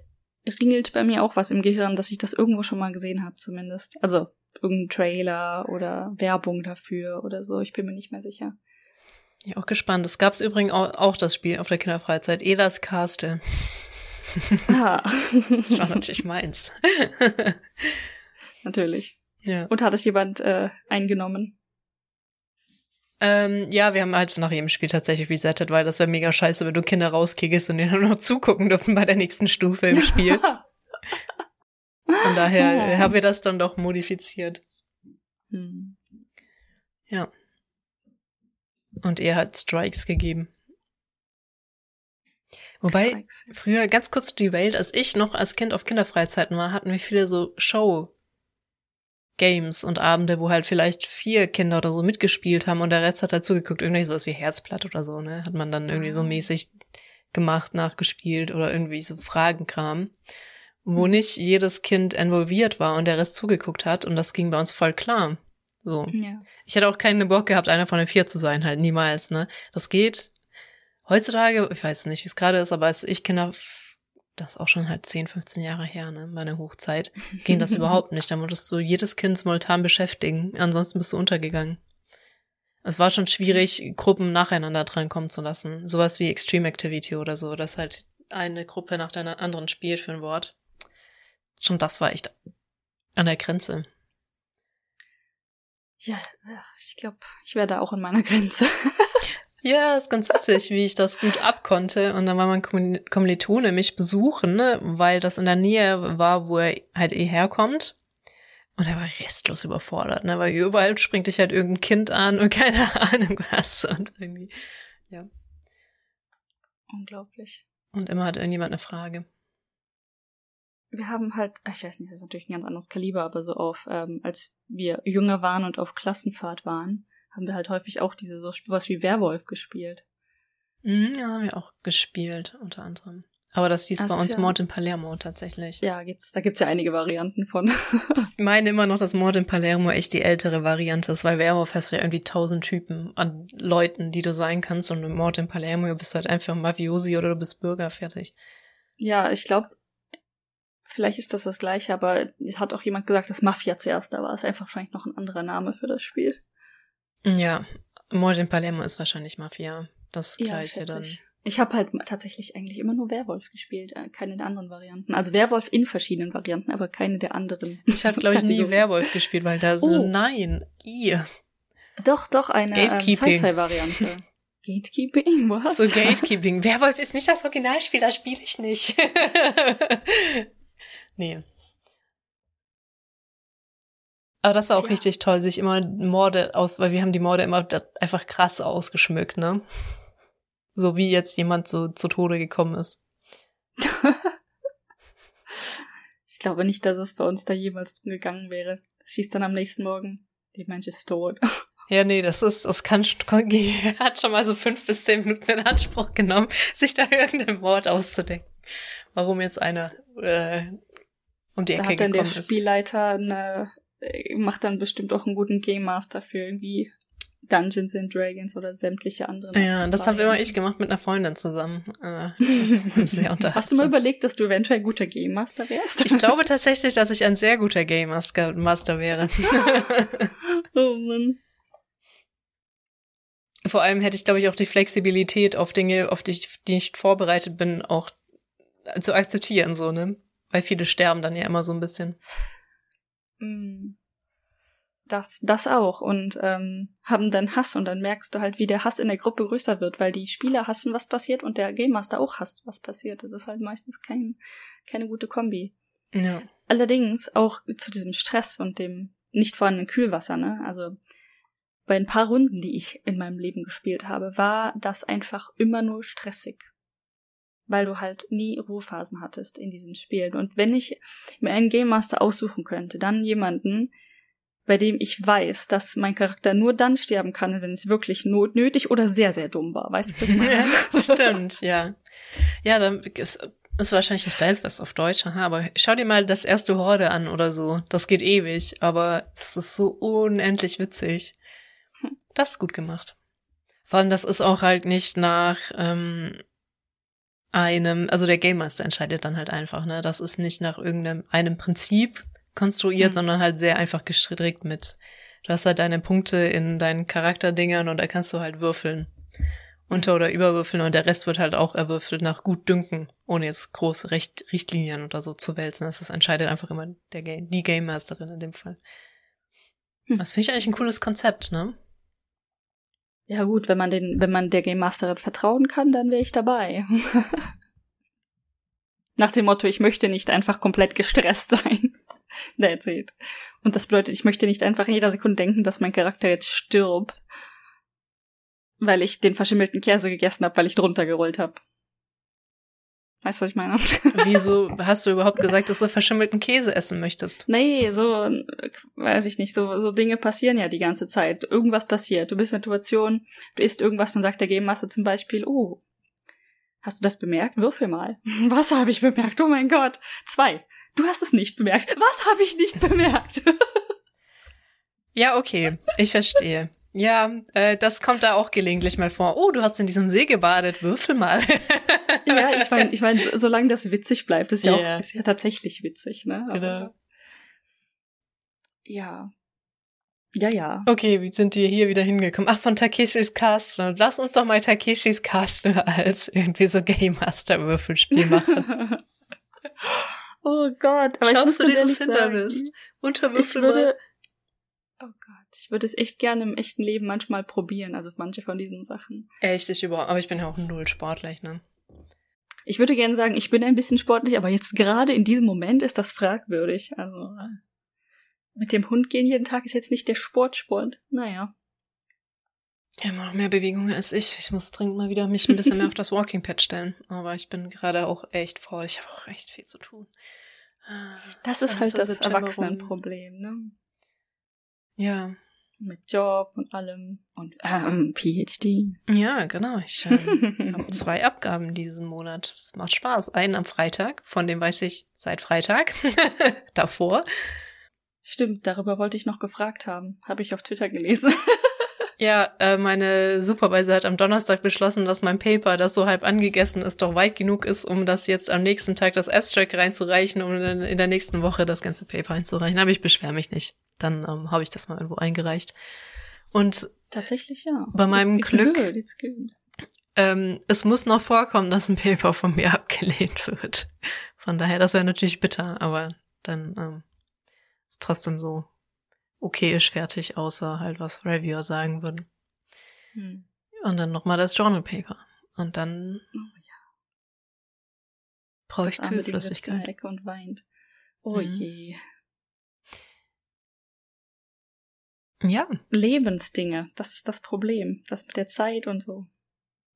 ringelt bei mir auch was im Gehirn, dass ich das irgendwo schon mal gesehen habe, zumindest. Also irgendein Trailer oder Werbung dafür oder so. Ich bin mir nicht mehr sicher. Ja, auch gespannt. Es gab übrigens auch, auch das Spiel auf der Kinderfreizeit, Elas Castle. Ah. *laughs* das war natürlich *laughs* meins. natürlich. Ja. Und hat es jemand äh, eingenommen? Ähm, ja, wir haben halt nach jedem Spiel tatsächlich resettet, weil das wäre mega scheiße, wenn du Kinder rauskickst und die dann noch zugucken dürfen bei der nächsten Stufe im Spiel. *laughs* Von daher oh. haben wir das dann doch modifiziert. Hm. Ja. Und er hat Strikes gegeben. Wobei, früher ganz kurz die Welt, als ich noch als Kind auf Kinderfreizeiten war, hatten wir viele so Show Games und Abende, wo halt vielleicht vier Kinder oder so mitgespielt haben und der Rest hat halt zugeguckt, irgendwie sowas wie Herzblatt oder so, ne? Hat man dann irgendwie so mäßig gemacht, nachgespielt oder irgendwie so Fragenkram, wo hm. nicht jedes Kind involviert war und der Rest zugeguckt hat und das ging bei uns voll klar. So. Ja. Ich hätte auch keinen Bock gehabt, einer von den vier zu sein, halt niemals, ne? Das geht. Heutzutage, ich weiß nicht, wie es gerade ist, aber als ich Kinder das ist auch schon halt 10, 15 Jahre her, ne, meine Hochzeit, ging das *laughs* überhaupt nicht. Da musstest du jedes Kind simultan beschäftigen, ansonsten bist du untergegangen. Es war schon schwierig, Gruppen nacheinander drankommen zu lassen. Sowas wie Extreme Activity oder so, dass halt eine Gruppe nach der anderen spielt für ein Wort. Schon das war echt an der Grenze. Ja, ich glaube, ich wäre da auch in meiner Grenze. *laughs* Ja, ist ganz witzig, wie ich das gut abkonnte. Und dann war mein Kommilitone mich besuchen, ne, weil das in der Nähe war, wo er halt eh herkommt. Und er war restlos überfordert, ne, weil überall springt dich halt irgendein Kind an und *laughs* keine Ahnung was. Und irgendwie, ja. Unglaublich. Und immer hat irgendjemand eine Frage. Wir haben halt, ich weiß nicht, das ist natürlich ein ganz anderes Kaliber, aber so auf, ähm, als wir jünger waren und auf Klassenfahrt waren, haben wir halt häufig auch diese so was wie Werwolf gespielt. Mhm, ja, haben wir auch gespielt, unter anderem. Aber das hieß das bei uns ja, Mord in Palermo tatsächlich. Ja, gibt's, da gibt's ja einige Varianten von. ich *laughs* meine immer noch, dass Mord in Palermo echt die ältere Variante ist, weil Werwolf hast du ja irgendwie tausend Typen an Leuten, die du sein kannst und Mord in Palermo bist du halt einfach Mafiosi oder du bist Bürger, fertig. Ja, ich glaube, vielleicht ist das das gleiche, aber es hat auch jemand gesagt, dass Mafia zuerst da war. Ist einfach wahrscheinlich noch ein anderer Name für das Spiel. Ja, Mord in Palermo ist wahrscheinlich Mafia. Das gleiche ja, dann. Ich, ich habe halt tatsächlich eigentlich immer nur Werwolf gespielt, äh, keine der anderen Varianten. Also Werwolf in verschiedenen Varianten, aber keine der anderen. Ich habe, glaube ich, nie *laughs* Werwolf gespielt, weil da oh. so, nein, ihr. Doch, doch, eine ähm, Sci-Fi-Variante. *laughs* Gatekeeping, was? So Gatekeeping. Werwolf ist nicht das Originalspiel, das spiele ich nicht. *laughs* nee. Aber das war auch ja. richtig toll, sich immer Morde aus, weil wir haben die Morde immer einfach krass ausgeschmückt, ne? So wie jetzt jemand so zu Tode gekommen ist. *laughs* ich glaube nicht, dass es bei uns da jemals gegangen wäre. Es hieß dann am nächsten Morgen, die Mensch ist tot. *laughs* Ja, nee, das ist, das kann, *laughs* hat schon mal so fünf bis zehn Minuten in Anspruch genommen, sich da irgendeinen Mord auszudenken. Warum jetzt einer äh, um die Ecke gekommen ist. Da hat dann der Spielleiter eine macht dann bestimmt auch einen guten Game Master für irgendwie Dungeons and Dragons oder sämtliche anderen. Ja, das habe immer ich gemacht mit einer Freundin zusammen. Äh, *laughs* sehr Hast du mal überlegt, dass du eventuell ein guter Game Master wärst? Ich glaube *laughs* tatsächlich, dass ich ein sehr guter Game Master wäre. *laughs* oh Mann. Vor allem hätte ich, glaube ich, auch die Flexibilität auf Dinge, auf die ich, die ich vorbereitet bin, auch zu akzeptieren, so, ne? Weil viele sterben dann ja immer so ein bisschen. Mm. Das, das auch. Und ähm, haben dann Hass und dann merkst du halt, wie der Hass in der Gruppe größer wird, weil die Spieler hassen, was passiert und der Game Master auch hasst, was passiert. Das ist halt meistens kein, keine gute Kombi. Ja. Allerdings auch zu diesem Stress und dem nicht vorhandenen Kühlwasser, ne? Also bei ein paar Runden, die ich in meinem Leben gespielt habe, war das einfach immer nur stressig weil du halt nie Ruhephasen hattest in diesen Spielen. Und wenn ich mir einen Game Master aussuchen könnte, dann jemanden, bei dem ich weiß, dass mein Charakter nur dann sterben kann, wenn es wirklich not nötig oder sehr, sehr dumm war. Weißt du, was ich meine? *laughs* Stimmt, ja. Ja, dann ist, ist wahrscheinlich nicht deins was auf Deutsch, aha, aber schau dir mal das erste Horde an oder so. Das geht ewig, aber es ist so unendlich witzig. Das ist gut gemacht. Vor allem, das ist auch halt nicht nach ähm, einem, also der Game Master entscheidet dann halt einfach, ne? Das ist nicht nach irgendeinem einem Prinzip konstruiert, mhm. sondern halt sehr einfach gestrickt mit. Du hast halt deine Punkte in deinen Charakterdingern und da kannst du halt würfeln. Unter- oder überwürfeln und der Rest wird halt auch erwürfelt nach gut dünken, ohne jetzt große Recht Richtlinien oder so zu wälzen. Das entscheidet einfach immer der Game, die Game Masterin in dem Fall. Hm. Das finde ich eigentlich ein cooles Konzept, ne? Ja gut, wenn man den, wenn man der Game Masterin vertrauen kann, dann wäre ich dabei. *laughs* Nach dem Motto, ich möchte nicht einfach komplett gestresst sein. *laughs* That's it. Und das bedeutet, ich möchte nicht einfach in jeder Sekunde denken, dass mein Charakter jetzt stirbt. Weil ich den verschimmelten Käse gegessen habe, weil ich drunter gerollt habe. Weißt du, was ich meine? *laughs* Wieso hast du überhaupt gesagt, dass du verschimmelten Käse essen möchtest? Nee, so, weiß ich nicht, so, so Dinge passieren ja die ganze Zeit. Irgendwas passiert. Du bist in einer Situation, du isst irgendwas und sagt der Game Master zum Beispiel, oh, hast du das bemerkt? Würfel mal. *laughs* Was habe ich bemerkt? Oh mein Gott. Zwei. Du hast es nicht bemerkt. Was habe ich nicht bemerkt? *laughs* ja, okay. Ich verstehe. Ja, äh, das kommt da auch gelegentlich mal vor. Oh, du hast in diesem See gebadet, würfel mal. *laughs* ja, ich meine, ich mein, solange das witzig bleibt, ist ja yeah. auch ist ja tatsächlich witzig, ne? Aber, genau. Ja. Ja, ja. Okay, wie sind wir hier wieder hingekommen? Ach, von Takeshis Castle. Lass uns doch mal Takeshis Castle *laughs* als irgendwie so Game Master Würfelspiel machen. *laughs* oh Gott. Aber Schaust du dieses Hindernis? Unterwürfel mal. Oh Gott. Ich würde es echt gerne im echten Leben manchmal probieren, also manche von diesen Sachen. Echt, ich überhaupt, aber ich bin ja auch null sportlich, ne? Ich würde gerne sagen, ich bin ein bisschen sportlich, aber jetzt gerade in diesem Moment ist das fragwürdig. Also mit dem Hund gehen jeden Tag ist jetzt nicht der Sportsport. Naja. Immer noch mehr Bewegung als ich. Ich muss dringend mal wieder mich ein bisschen mehr *laughs* auf das Walking Pad stellen. Aber ich bin gerade auch echt faul. Ich habe auch echt viel zu tun. Das ist halt das Erwachsenenproblem, ne? Ja, mit Job und allem und ähm, PhD. Ja, genau. Ich äh, *laughs* habe zwei Abgaben diesen Monat. Es macht Spaß. Einen am Freitag, von dem weiß ich seit Freitag. *laughs* Davor. Stimmt, darüber wollte ich noch gefragt haben. Habe ich auf Twitter gelesen. *laughs* Ja, äh, meine Supervisor hat am Donnerstag beschlossen, dass mein Paper, das so halb angegessen ist, doch weit genug ist, um das jetzt am nächsten Tag das Abstract reinzureichen, um dann in der nächsten Woche das ganze Paper einzureichen. Aber ich beschwere mich nicht. Dann ähm, habe ich das mal irgendwo eingereicht. Und tatsächlich ja. Bei meinem it's Glück. Good, it's good. Ähm, es muss noch vorkommen, dass ein Paper von mir *laughs* abgelehnt wird. Von daher, das wäre natürlich bitter, aber dann ähm, ist trotzdem so okay ist fertig, außer halt was Reviewer sagen würden. Hm. Und dann nochmal das Journal Paper. Und dann oh, ja. brauche ich Kühlflüssigkeit. in der Ecke und weint. Oh mhm. je. Ja. Lebensdinge, das ist das Problem. Das mit der Zeit und so.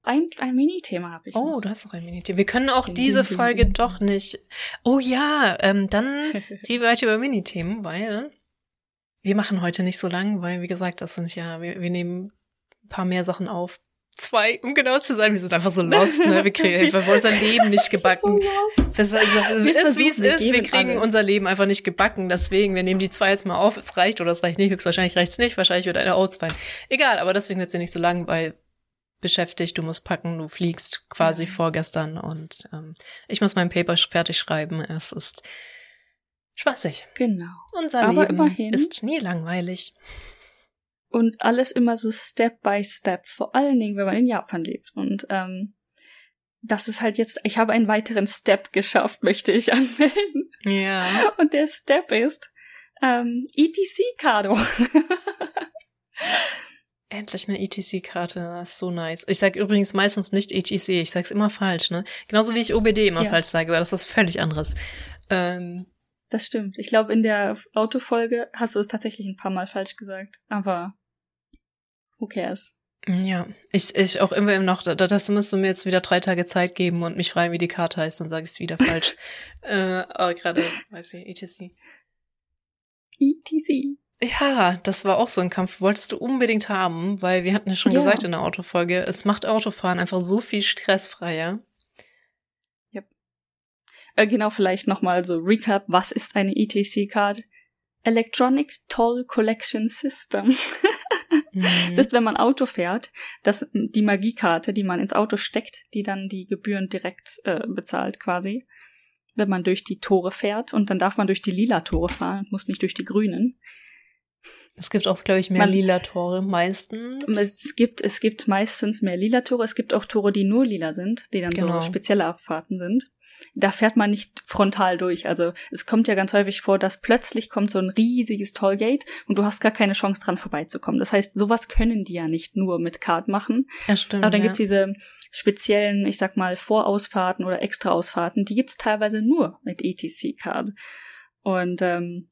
Ein, ein Mini-Thema habe ich. Oh, noch. du hast noch ein Mini-Thema. Wir können auch ding, diese Folge doch nicht. Oh ja, ähm, dann *laughs* reden wir weiter über Mini-Themen, weil wir machen heute nicht so lang, weil, wie gesagt, das sind ja, wir, wir nehmen ein paar mehr Sachen auf. Zwei, um genau zu sein, wir sind einfach so lost, ne? Wir kriegen *laughs* einfach unser Leben nicht gebacken. Das ist, also, ist wie es ist, wir kriegen alles. unser Leben einfach nicht gebacken. Deswegen, wir nehmen die zwei jetzt mal auf, es reicht oder es reicht nicht, höchstwahrscheinlich reicht es nicht, wahrscheinlich wird einer ausfallen. Egal, aber deswegen wird sie nicht so lang, weil beschäftigt, du musst packen, du fliegst quasi ja. vorgestern und ähm, ich muss mein Paper fertig schreiben. Es ist Spaßig. Genau. Unser Aber Leben immerhin. ist nie langweilig. Und alles immer so Step by Step, vor allen Dingen, wenn man in Japan lebt. Und ähm, das ist halt jetzt, ich habe einen weiteren Step geschafft, *laughs* möchte ich anmelden. Ja. Und der Step ist ähm, ETC-Kado. *laughs* Endlich eine ETC-Karte, das ist so nice. Ich sage übrigens meistens nicht ETC, ich sag's immer falsch, ne? Genauso wie ich OBD immer ja. falsch sage, aber das ist was völlig anderes. Ähm, das stimmt. Ich glaube, in der Autofolge hast du es tatsächlich ein paar Mal falsch gesagt. Aber who cares? Ja, ich, ich auch immer noch, das musst du mir jetzt wieder drei Tage Zeit geben und mich fragen, wie die Karte heißt, dann sage ich es wieder falsch. *laughs* äh, aber gerade, weiß ich, ETC. ETC. Ja, das war auch so ein Kampf, wolltest du unbedingt haben, weil wir hatten ja schon ja. gesagt in der Autofolge, es macht Autofahren einfach so viel stressfreier. Äh, genau, vielleicht nochmal so Recap. Was ist eine ETC-Card? Electronic Toll Collection System. *laughs* mhm. Das ist, wenn man Auto fährt, das, die Magiekarte, die man ins Auto steckt, die dann die Gebühren direkt äh, bezahlt quasi. Wenn man durch die Tore fährt und dann darf man durch die lila Tore fahren, muss nicht durch die grünen. Es gibt auch, glaube ich, mehr man, lila Tore meistens. Es gibt, es gibt meistens mehr lila Tore. Es gibt auch Tore, die nur lila sind, die dann genau. so spezielle Abfahrten sind da fährt man nicht frontal durch. Also es kommt ja ganz häufig vor, dass plötzlich kommt so ein riesiges Tollgate und du hast gar keine Chance dran vorbeizukommen. Das heißt, sowas können die ja nicht nur mit Card machen. Ja, stimmt. Aber dann ja. gibt's diese speziellen, ich sag mal, Vorausfahrten oder Extraausfahrten, die gibt's teilweise nur mit ETC-Card. Und ähm,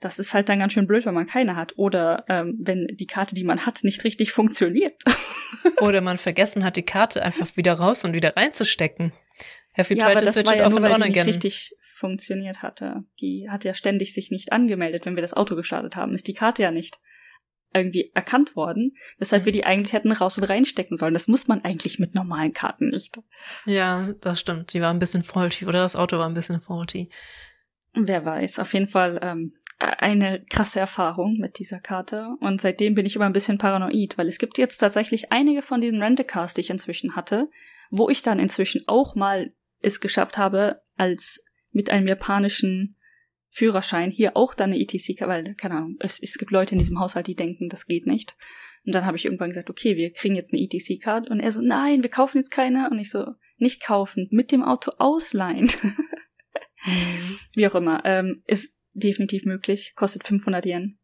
das ist halt dann ganz schön blöd, wenn man keine hat. Oder ähm, wenn die Karte, die man hat, nicht richtig funktioniert. *laughs* Oder man vergessen hat, die Karte einfach wieder raus und wieder reinzustecken. Have you ja, tried to switch it ja off and on again? richtig funktioniert hatte. Die hat ja ständig sich nicht angemeldet, wenn wir das Auto gestartet haben. Ist die Karte ja nicht irgendwie erkannt worden, weshalb wir die eigentlich hätten raus und reinstecken sollen. Das muss man eigentlich mit normalen Karten nicht. Ja, das stimmt. Die war ein bisschen faulty oder das Auto war ein bisschen faulty. Wer weiß. Auf jeden Fall ähm, eine krasse Erfahrung mit dieser Karte und seitdem bin ich immer ein bisschen paranoid, weil es gibt jetzt tatsächlich einige von diesen Rentecars, die ich inzwischen hatte, wo ich dann inzwischen auch mal es geschafft habe, als mit einem japanischen Führerschein hier auch dann eine ETC, weil, keine Ahnung, es, es gibt Leute in diesem Haushalt, die denken, das geht nicht. Und dann habe ich irgendwann gesagt, okay, wir kriegen jetzt eine ETC-Card. Und er so, nein, wir kaufen jetzt keine. Und ich so, nicht kaufen, mit dem Auto ausleihen. Mhm. *laughs* Wie auch immer. Ähm, ist definitiv möglich, kostet 500 Yen.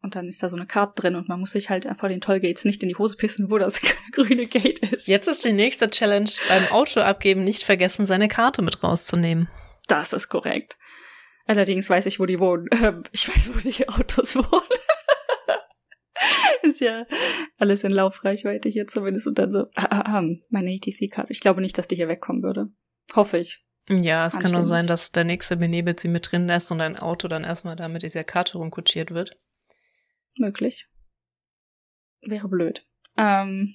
Und dann ist da so eine Karte drin und man muss sich halt vor den Tollgates nicht in die Hose pissen, wo das *laughs* grüne Gate ist. Jetzt ist die nächste Challenge beim Auto abgeben, nicht vergessen, seine Karte mit rauszunehmen. Das ist korrekt. Allerdings weiß ich, wo die wohnen. *laughs* Ähm, ich weiß, wo die Autos *laughs* wohnen. ist ja alles in Laufreichweite hier zumindest. Und dann so, ah, ah, ah, meine ETC-Karte. Ich glaube nicht, dass die hier wegkommen würde. Hoffe ich. Ja, es kann nur sein, dass der nächste benebelt sie mit drin lässt und ein Auto dann erstmal da mit dieser Karte rumkutschiert wird. Möglich. Wäre blöd. Ähm,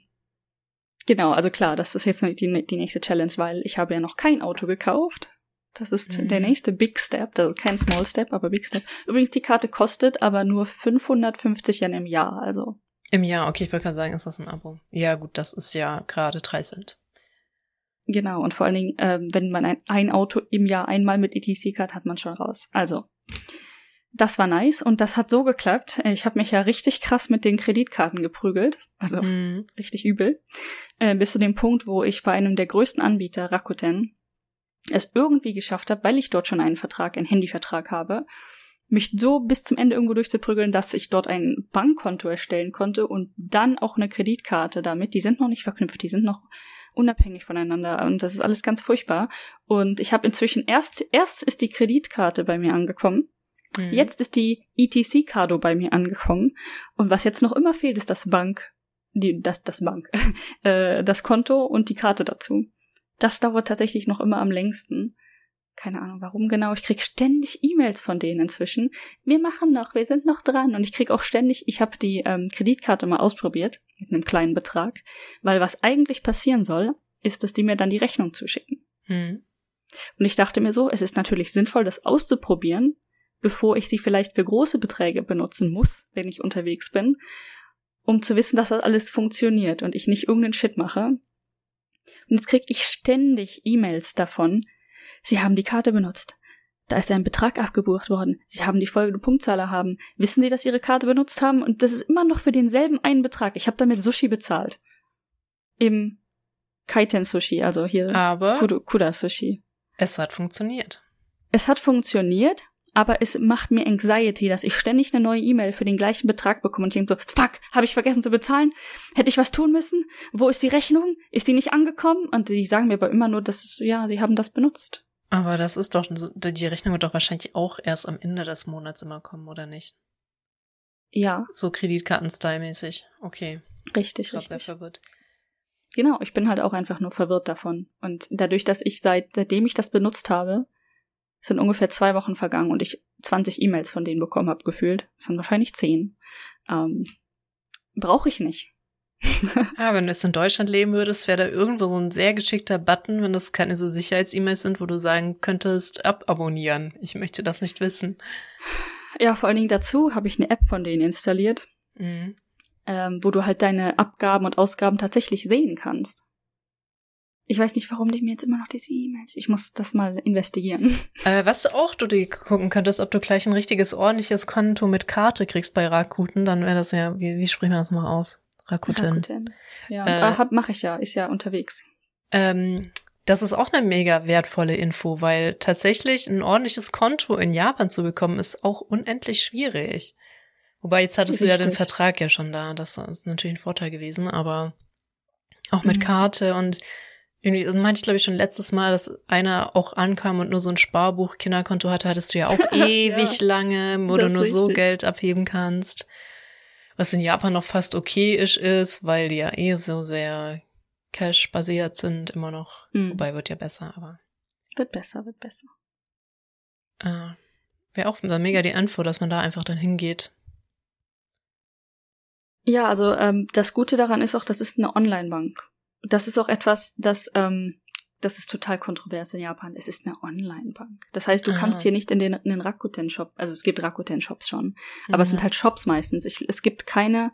genau, also klar, das ist jetzt die, die nächste Challenge, weil ich habe ja noch kein Auto gekauft. Das ist mhm. der nächste Big Step, also kein Small Step, aber Big Step. Übrigens, die Karte kostet aber nur 550 Yen im Jahr, also. Im Jahr, okay, ich würde gerade sagen, ist das ein Abo. Ja, gut, das ist ja gerade 3 Cent. Genau, und vor allen Dingen, äh, wenn man ein, ein Auto im Jahr einmal mit ETC hat, hat man schon raus. Also, das war nice und das hat so geklappt. Ich habe mich ja richtig krass mit den Kreditkarten geprügelt, also mhm. *laughs* richtig übel, äh, bis zu dem Punkt, wo ich bei einem der größten Anbieter, Rakuten, es irgendwie geschafft habe, weil ich dort schon einen Vertrag, einen Handyvertrag habe, mich so bis zum Ende irgendwo durchzuprügeln, dass ich dort ein Bankkonto erstellen konnte und dann auch eine Kreditkarte damit. Die sind noch nicht verknüpft, die sind noch unabhängig voneinander und das ist alles ganz furchtbar. Und ich habe inzwischen erst, erst ist die Kreditkarte bei mir angekommen. Mhm. Jetzt ist die ETC-Kado bei mir angekommen. Und was jetzt noch immer fehlt, ist das Bank, die, das, das Bank, *laughs* äh, das Konto und die Karte dazu. Das dauert tatsächlich noch immer am längsten. Keine Ahnung warum genau. Ich krieg ständig E-Mails von denen inzwischen. Wir machen noch, wir sind noch dran. Und ich krieg auch ständig, ich habe die ähm, Kreditkarte mal ausprobiert mit einem kleinen Betrag, weil was eigentlich passieren soll, ist, dass die mir dann die Rechnung zuschicken. Hm. Und ich dachte mir so, es ist natürlich sinnvoll, das auszuprobieren, bevor ich sie vielleicht für große Beträge benutzen muss, wenn ich unterwegs bin, um zu wissen, dass das alles funktioniert und ich nicht irgendeinen Shit mache. Und jetzt kriege ich ständig E-Mails davon. Sie haben die Karte benutzt. Da ist ein Betrag abgebucht worden. Sie haben die folgende Punktzahl haben. Wissen Sie, dass Sie Ihre Karte benutzt haben? Und das ist immer noch für denselben einen Betrag. Ich habe damit Sushi bezahlt. Im Kaiten Sushi, also hier Aber Kudo, Kuda Sushi. Es hat funktioniert. Es hat funktioniert, aber es macht mir Anxiety, dass ich ständig eine neue E-Mail für den gleichen Betrag bekomme und ich denke so, fuck, habe ich vergessen zu bezahlen? Hätte ich was tun müssen? Wo ist die Rechnung? Ist die nicht angekommen? Und die sagen mir aber immer nur, dass ja, sie haben das benutzt. Aber das ist doch, die Rechnung wird doch wahrscheinlich auch erst am Ende des Monats immer kommen, oder nicht? Ja. So Kreditkarten-Style-mäßig. Okay. Richtig, ich richtig. sehr verwirrt. Genau, ich bin halt auch einfach nur verwirrt davon. Und dadurch, dass ich seit, seitdem ich das benutzt habe, sind ungefähr zwei Wochen vergangen und ich 20 E-Mails von denen bekommen habe, gefühlt. Das sind wahrscheinlich zehn. Ähm, Brauche ich nicht *laughs* ja, wenn du jetzt in Deutschland leben würdest, wäre da irgendwo so ein sehr geschickter Button, wenn das keine so Sicherheits-E-Mails sind, wo du sagen könntest, ababonnieren. Ich möchte das nicht wissen. Ja, vor allen Dingen dazu habe ich eine App von denen installiert, mhm. ähm, wo du halt deine Abgaben und Ausgaben tatsächlich sehen kannst. Ich weiß nicht, warum die mir jetzt immer noch diese E-Mails. Ich muss das mal investigieren. *laughs* Äh, was auch du dir gucken könntest, ob du gleich ein richtiges, ordentliches Konto mit Karte kriegst bei Rakuten, dann wäre das ja, wie, wie sprechen wir das mal aus? Rakuten. Rakuten. Ja, äh, hab, mache ich ja, ist ja unterwegs. Ähm, das ist auch eine mega wertvolle Info, weil tatsächlich ein ordentliches Konto in Japan zu bekommen, ist auch unendlich schwierig. Wobei jetzt hattest Richtig. du ja den Vertrag ja schon da, das ist natürlich ein Vorteil gewesen, aber auch mit mhm. Karte und irgendwie, das meinte ich glaube ich schon letztes Mal, dass einer auch ankam und nur so ein Sparbuch Kinderkonto hatte, hattest du ja auch *laughs* ewig ja, lange, wo du nur so Geld abheben kannst was in Japan noch fast okayisch ist, weil die ja eh so sehr Cash-basiert sind, immer noch. Mhm. Wobei wird ja besser, aber. Wird besser, wird besser. Äh, Wäre auch mega die Info, dass man da einfach dann hingeht. Ja, also ähm, das Gute daran ist auch, das ist eine Online-Bank. Das ist auch etwas, das ähm, das ist total kontrovers in Japan. Es ist eine Online-Bank. Das heißt, du Aha. kannst hier nicht in den, in den Rakuten-Shop, also es gibt Rakuten-Shops schon, aber mhm. es sind halt Shops meistens. Ich, es gibt keine,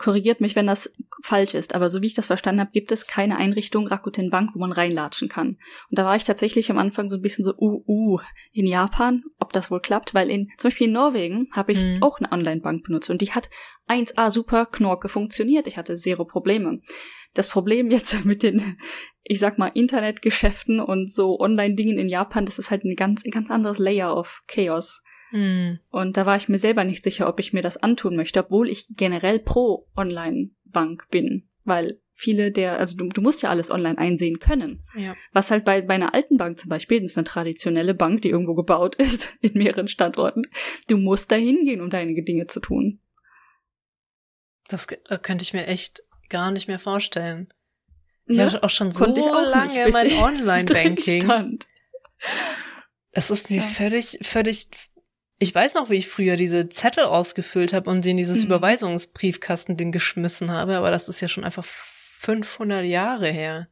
korrigiert mich, wenn das falsch ist, aber so wie ich das verstanden habe, gibt es keine Einrichtung Rakuten Bank, wo man reinlatschen kann. Und da war ich tatsächlich am Anfang so ein bisschen so, uh, uh, in Japan, ob das wohl klappt, weil in, zum Beispiel in Norwegen habe ich mhm. auch eine Online-Bank benutzt und die hat 1A super Knorke funktioniert. Ich hatte zero Probleme. Das Problem *laughs* jetzt mit den, ich sag mal, Internetgeschäften und so Online-Dingen in Japan, das ist halt ein ganz, ein ganz anderes Layer of Chaos. Hm. Und da war ich mir selber nicht sicher, ob ich mir das antun möchte, obwohl ich generell pro Online-Bank bin, weil viele der, also du, du musst ja alles online einsehen können. Ja. Was halt bei, bei einer alten Bank zum Beispiel, das ist eine traditionelle Bank, die irgendwo gebaut *laughs* ist, in mehreren Standorten, du musst da hingehen, um deine Dinge zu tun. Das könnte ich mir echt gar nicht mehr vorstellen. Ich ne? habe auch schon so auch lange mein *laughs* Online-Banking. Es ist wie ja. völlig, völlig. Ich weiß noch, wie ich früher diese Zettel ausgefüllt habe und sie in dieses hm. Überweisungsbriefkasten-Ding geschmissen habe, aber das ist ja schon einfach 500 Jahre her.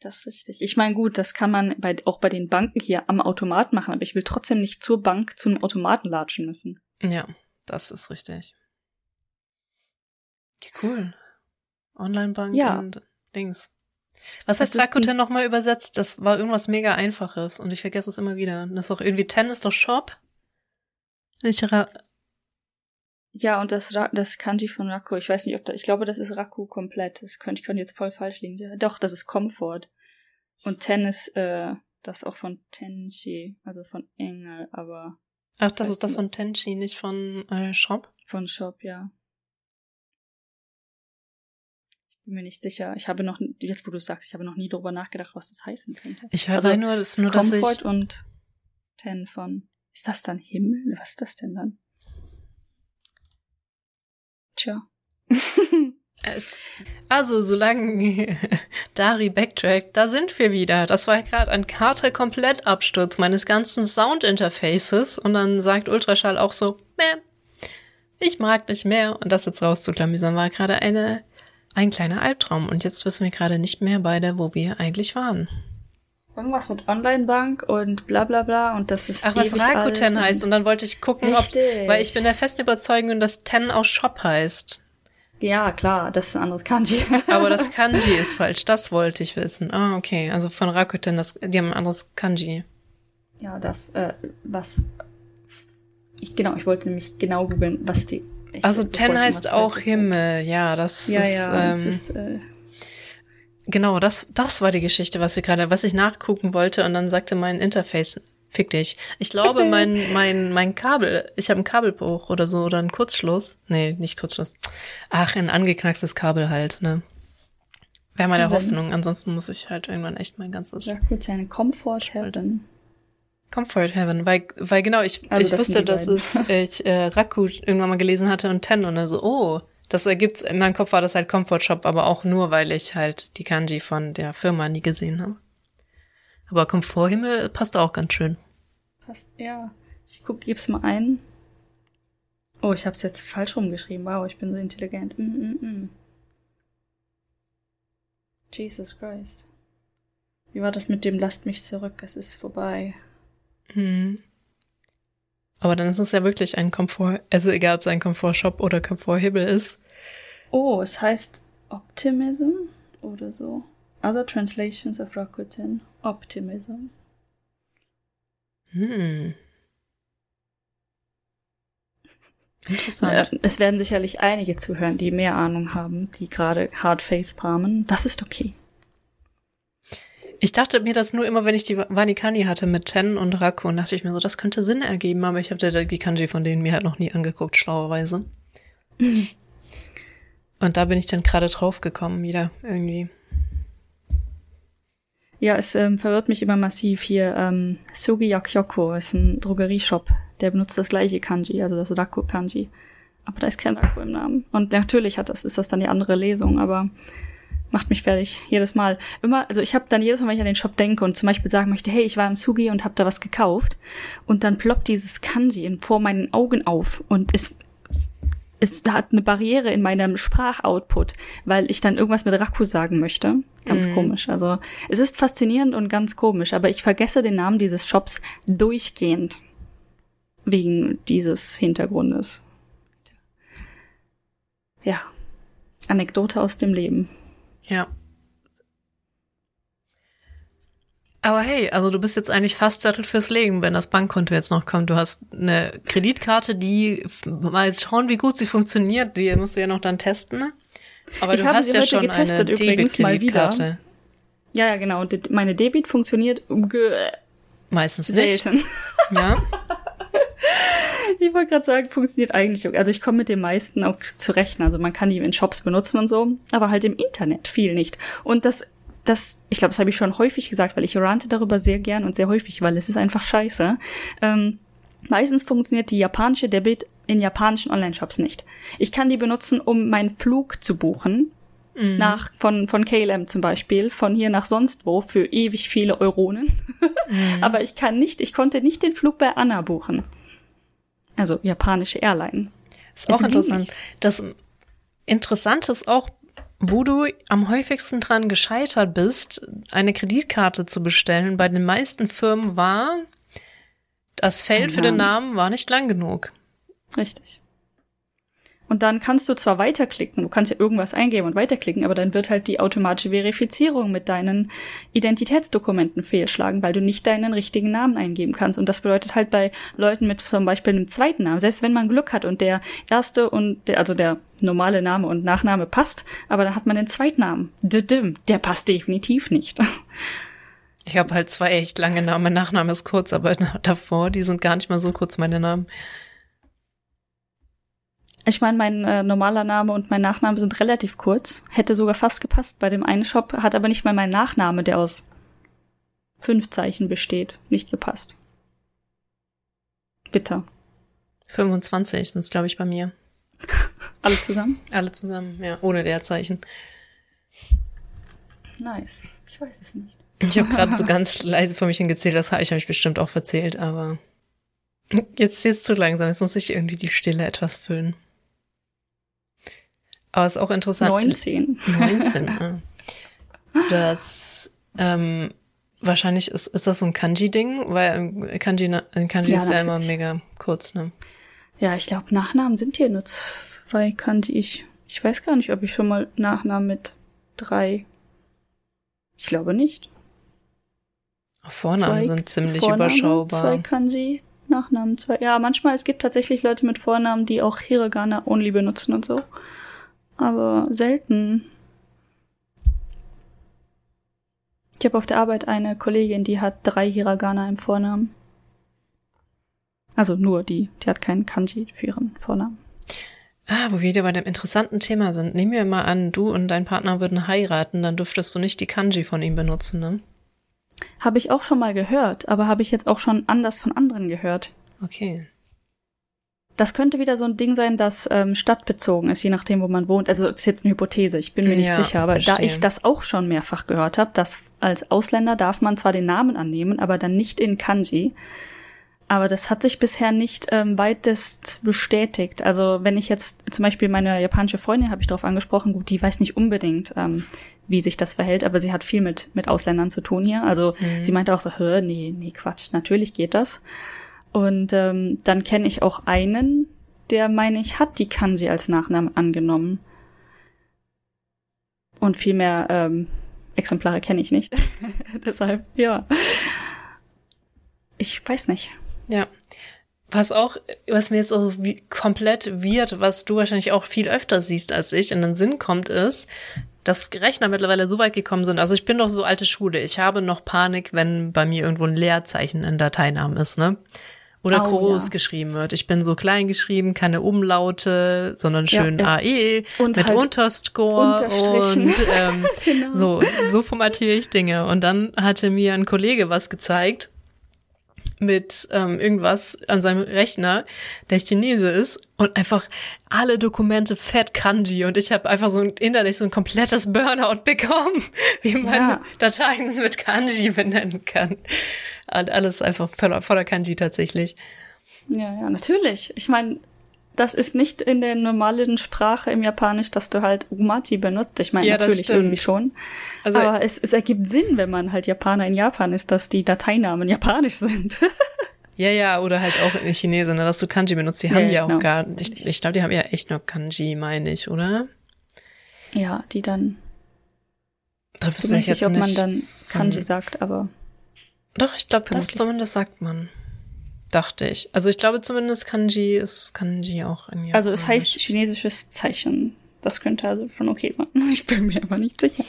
Das ist richtig. Ich meine, gut, das kann man bei, auch bei den Banken hier am Automat machen, aber ich will trotzdem nicht zur Bank zum Automaten latschen müssen. Ja, das ist richtig. Cool. Online-Bank ja. und Dings. Was heißt Rakuten nochmal übersetzt? Das war irgendwas mega einfaches und ich vergesse es immer wieder. Das ist doch irgendwie Ten ist doch Shop. Ra ja, und das, Ra das Kanji von Raku, ich weiß nicht, ob da, ich glaube, das ist Raku komplett. Das könnte, ich könnte jetzt voll falsch liegen. Ja, doch, das ist Comfort. Und Ten ist, äh, das auch von Tenchi, also von Engel, aber. Ach, das ist das von Tenchi, nicht von äh, Shop? Von Shop, ja bin mir nicht sicher. Ich habe noch, jetzt wo du sagst, ich habe noch nie drüber nachgedacht, was das heißen könnte. Ich höre also, nur, das nur Comfort dass ich und Ten von. Ist das dann Himmel? Was ist das denn dann? Tja. *laughs* also, solange *laughs* Dari backtrackt, da sind wir wieder. Das war gerade ein Karte-Komplettabsturz meines ganzen Soundinterfaces. Und dann sagt Ultraschall auch so, Meh, ich mag nicht mehr. Und das jetzt rauszuklamüsern war gerade eine ein kleiner Albtraum und jetzt wissen wir gerade nicht mehr beide, wo wir eigentlich waren. Irgendwas mit Online-Bank und bla bla bla und das ist. Ach, was Rakuten heißt. Und dann wollte ich gucken, Richtig. ob. Weil ich bin der festen Überzeugung, dass Ten auch Shop heißt. Ja, klar, das ist ein anderes Kanji. *laughs* Aber das Kanji ist falsch, das wollte ich wissen. Ah, okay. Also von Rakuten, das, die haben ein anderes Kanji. Ja, das, äh, was. Ich, genau, ich wollte nämlich genau googeln, was die ich, also Ten heißt auch Himmel, ja, das ja, ist. Ja, ähm, ist äh genau, das, das war die Geschichte, was wir gerade, was ich nachgucken wollte und dann sagte mein Interface, fick dich. Ich glaube, *laughs* mein, mein, mein Kabel, ich habe einen Kabelbruch oder so oder einen Kurzschluss. Nee, nicht Kurzschluss. Ach, ein angeknackstes Kabel halt, ne? Wäre meine Hoffnung. Ansonsten muss ich halt irgendwann echt mein ganzes. Ja, gut, eine Comfort Heaven. Comfort Heaven, weil, weil genau, ich, also ich das wusste, dass es, ich äh, Raku irgendwann mal gelesen hatte und Ten und so, oh, das ergibt's, in meinem Kopf war das halt Comfort Shop, aber auch nur, weil ich halt die Kanji von der Firma nie gesehen habe. Aber Komforthimmel passt auch ganz schön. Passt, ja. Ich guck, gib's mal ein. Oh, ich hab's jetzt falsch rumgeschrieben. Wow, ich bin so intelligent. Mm, mm, mm. Jesus Christ. Wie war das mit dem Lasst mich zurück, es ist vorbei? Hm. Aber dann ist es ja wirklich ein Komfort, also egal ob es ein Komfortshop oder Komforthebel ist. Oh, es heißt Optimism oder so. Other translations of Rakuten. Optimism. Hm. *laughs* Interessant. Es werden sicherlich einige zuhören, die mehr Ahnung haben, die gerade Hardface palmen. Das ist okay. Ich dachte mir das nur immer, wenn ich die Vanikani hatte mit Ten und Raku, und dachte ich mir so, das könnte Sinn ergeben, aber ich habe die Kanji von denen mir halt noch nie angeguckt, schlauerweise. *laughs* und da bin ich dann gerade drauf gekommen, wieder irgendwie. Ja, es ähm, verwirrt mich immer massiv hier. Ähm, Sugi Yakyoko ist ein Drogerieshop, der benutzt das gleiche Kanji, also das Raku-Kanji. Aber da ist kein Raku im Namen. Und natürlich hat das, ist das dann die andere Lesung, aber macht mich fertig jedes Mal. Immer, also ich habe dann jedes Mal, wenn ich an den Shop denke und zum Beispiel sagen möchte, hey, ich war im Sugi und habe da was gekauft und dann ploppt dieses Kanji vor meinen Augen auf und es es hat eine Barriere in meinem Sprachoutput, weil ich dann irgendwas mit Raku sagen möchte. Ganz mhm. komisch. Also es ist faszinierend und ganz komisch, aber ich vergesse den Namen dieses Shops durchgehend wegen dieses Hintergrundes. Ja. Anekdote aus dem Leben. Ja. Aber hey, also du bist jetzt eigentlich fast sattelt fürs Legen, wenn das Bankkonto jetzt noch kommt. Du hast eine Kreditkarte, die mal schauen, wie gut sie funktioniert. Die musst du ja noch dann testen. Aber ich du hast ja schon eine Debit-Kreditkarte. Ja, ja, genau. Meine Debit funktioniert meistens selten. nicht. ja. *laughs* *laughs* ich wollte gerade sagen, funktioniert eigentlich. Also ich komme mit den meisten auch zurecht. Also man kann die in Shops benutzen und so, aber halt im Internet viel nicht. Und das, das, ich glaube, das habe ich schon häufig gesagt, weil ich rante darüber sehr gern und sehr häufig, weil es ist einfach scheiße. Ähm, meistens funktioniert die japanische Debit in japanischen Online-Shops nicht. Ich kann die benutzen, um meinen Flug zu buchen, mhm. nach von von KLM zum Beispiel von hier nach sonst wo für ewig viele Euronen. *laughs* mhm. Aber ich kann nicht, ich konnte nicht den Flug bei Anna buchen. Also japanische Airline. Ist auch interessant. Das Interessante ist auch, wo du am häufigsten dran gescheitert bist, eine Kreditkarte zu bestellen, bei den meisten Firmen war, das Feld für den Namen war nicht lang genug. Richtig. Und dann kannst du zwar weiterklicken, du kannst ja irgendwas eingeben und weiterklicken, aber dann wird halt die automatische Verifizierung mit deinen Identitätsdokumenten fehlschlagen, weil du nicht deinen richtigen Namen eingeben kannst. Und das bedeutet halt bei Leuten mit zum Beispiel einem zweiten Namen, selbst wenn man Glück hat und der erste und der, also der normale Name und Nachname passt, aber dann hat man den Zweitnamen. Der passt definitiv nicht. Ich habe halt zwei echt lange Namen. Nachname ist kurz, aber *laughs* davor, die sind gar nicht mal so kurz, meine Namen. Ich meine, mein äh, normaler Name und mein Nachname sind relativ kurz. Hätte sogar fast gepasst bei dem einen Shop, hat aber nicht mal mein Nachname, der aus fünf Zeichen besteht, nicht gepasst. Bitter. 25 sind es, glaube ich, bei mir. *laughs* Alle zusammen? Alle zusammen, ja, ohne Leerzeichen. Nice. Ich weiß es nicht. Ich habe gerade so *laughs* ganz leise vor mich hingezählt, das habe ich mich bestimmt auch verzählt, aber *laughs* jetzt jetzt zu langsam. Jetzt muss ich irgendwie die Stille etwas füllen. Aber es ist auch interessant. 19. 19, ja. Das, ähm, wahrscheinlich ist, ist das so ein Kanji-Ding, weil Kanji, Kanji ja, ist ja immer mega kurz, ne? Ja, ich glaube, Nachnamen sind hier nur zwei Kanji. Ich, ich weiß gar nicht, ob ich schon mal Nachnamen mit drei. Ich glaube nicht. Vornamen zwei, sind ziemlich Vornamen, überschaubar. Zwei Kanji, Nachnamen zwei. Ja, manchmal, es gibt tatsächlich Leute mit Vornamen, die auch Hiragana only benutzen und so aber selten. Ich habe auf der Arbeit eine Kollegin, die hat drei Hiragana im Vornamen. Also nur die. Die hat keinen Kanji für ihren Vornamen. Ah, wo wir wieder bei dem interessanten Thema sind. Nehmen wir mal an, du und dein Partner würden heiraten, dann dürftest du nicht die Kanji von ihm benutzen, ne? Habe ich auch schon mal gehört, aber habe ich jetzt auch schon anders von anderen gehört. Okay. Das könnte wieder so ein Ding sein, das ähm, stadtbezogen ist, je nachdem, wo man wohnt. Also ist jetzt eine Hypothese, ich bin mir nicht ja, sicher, aber verstehe. da ich das auch schon mehrfach gehört habe, dass als Ausländer darf man zwar den Namen annehmen, aber dann nicht in Kanji. Aber das hat sich bisher nicht ähm, weitest bestätigt. Also wenn ich jetzt zum Beispiel meine japanische Freundin habe ich darauf angesprochen, gut, die weiß nicht unbedingt, ähm, wie sich das verhält, aber sie hat viel mit mit Ausländern zu tun hier. Also mhm. sie meinte auch so, hör, nee, nee, Quatsch, natürlich geht das. Und ähm, dann kenne ich auch einen, der, meine ich, hat die Kanji als Nachnamen angenommen. Und viel mehr ähm, Exemplare kenne ich nicht. *laughs* Deshalb, ja. Ich weiß nicht. Ja. Was auch, was mir jetzt so wie komplett wird, was du wahrscheinlich auch viel öfter siehst als ich in den Sinn kommt, ist, dass Rechner mittlerweile so weit gekommen sind. Also ich bin doch so alte Schule. Ich habe noch Panik, wenn bei mir irgendwo ein Leerzeichen in Dateinamen ist, ne? Oder oh, groß ja. geschrieben wird. Ich bin so klein geschrieben, keine Umlaute, sondern schön ja. AE und mit halt Unterscore und ähm, *laughs* genau. so, so formatiere ich Dinge. Und dann hatte mir ein Kollege was gezeigt. Mit ähm, irgendwas an seinem Rechner, der Chinese ist und einfach alle Dokumente fett Kanji und ich habe einfach so innerlich so ein komplettes Burnout bekommen, *laughs* wie man ja. Dateien mit Kanji benennen kann. Und alles einfach voller, voller Kanji tatsächlich. Ja, ja, natürlich. Ich meine, das ist nicht in der normalen Sprache im Japanisch, dass du halt Umaji benutzt. Ich meine, ja, natürlich irgendwie schon. Also, aber es, es ergibt Sinn, wenn man halt Japaner in Japan ist, dass die Dateinamen *laughs* japanisch sind. ja, ja, oder halt auch in Chinesen, ne, dass du Kanji benutzt. Die haben ja, ja auch genau. gar Ich, ich glaube, die haben ja echt nur Kanji, meine ich, oder? Ja, die dann. Da wüsste ich jetzt nicht, ob man dann Kanji sagt, aber. Doch, ich glaube, das zumindest sagt man. Dachte ich. Also ich glaube zumindest Kanji ist Kanji auch in Japan. Also es heißt chinesisches Zeichen. Das könnte also schon okay sein. *laughs* Ich bin mir aber nicht sicher.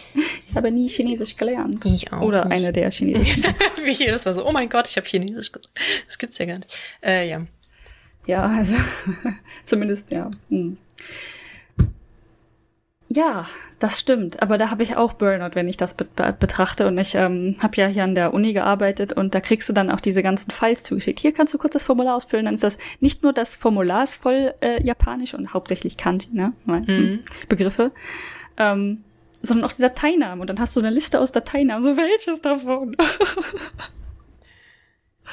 Ich habe nie Chinesisch gelernt. Ich auch. Oder nicht. eine der chinesischen. *laughs* Wie das war so, oh mein Gott, ich habe Chinesisch gesagt. Das gibt's ja gar nicht. Äh, ja. Ja, also *laughs* zumindest, ja. Hm. Ja, das stimmt. Aber da habe ich auch Burnout, wenn ich das be betrachte. Und ich ähm, habe ja hier an der Uni gearbeitet und da kriegst du dann auch diese ganzen Files zugeschickt. Hier kannst du kurz das Formular ausfüllen. Dann ist das nicht nur das Formular ist voll äh, japanisch und hauptsächlich Kanji, ne? Mhm. Begriffe. Ähm, sondern auch die Dateinamen. Und dann hast du eine Liste aus Dateinamen. So, welches davon? *laughs*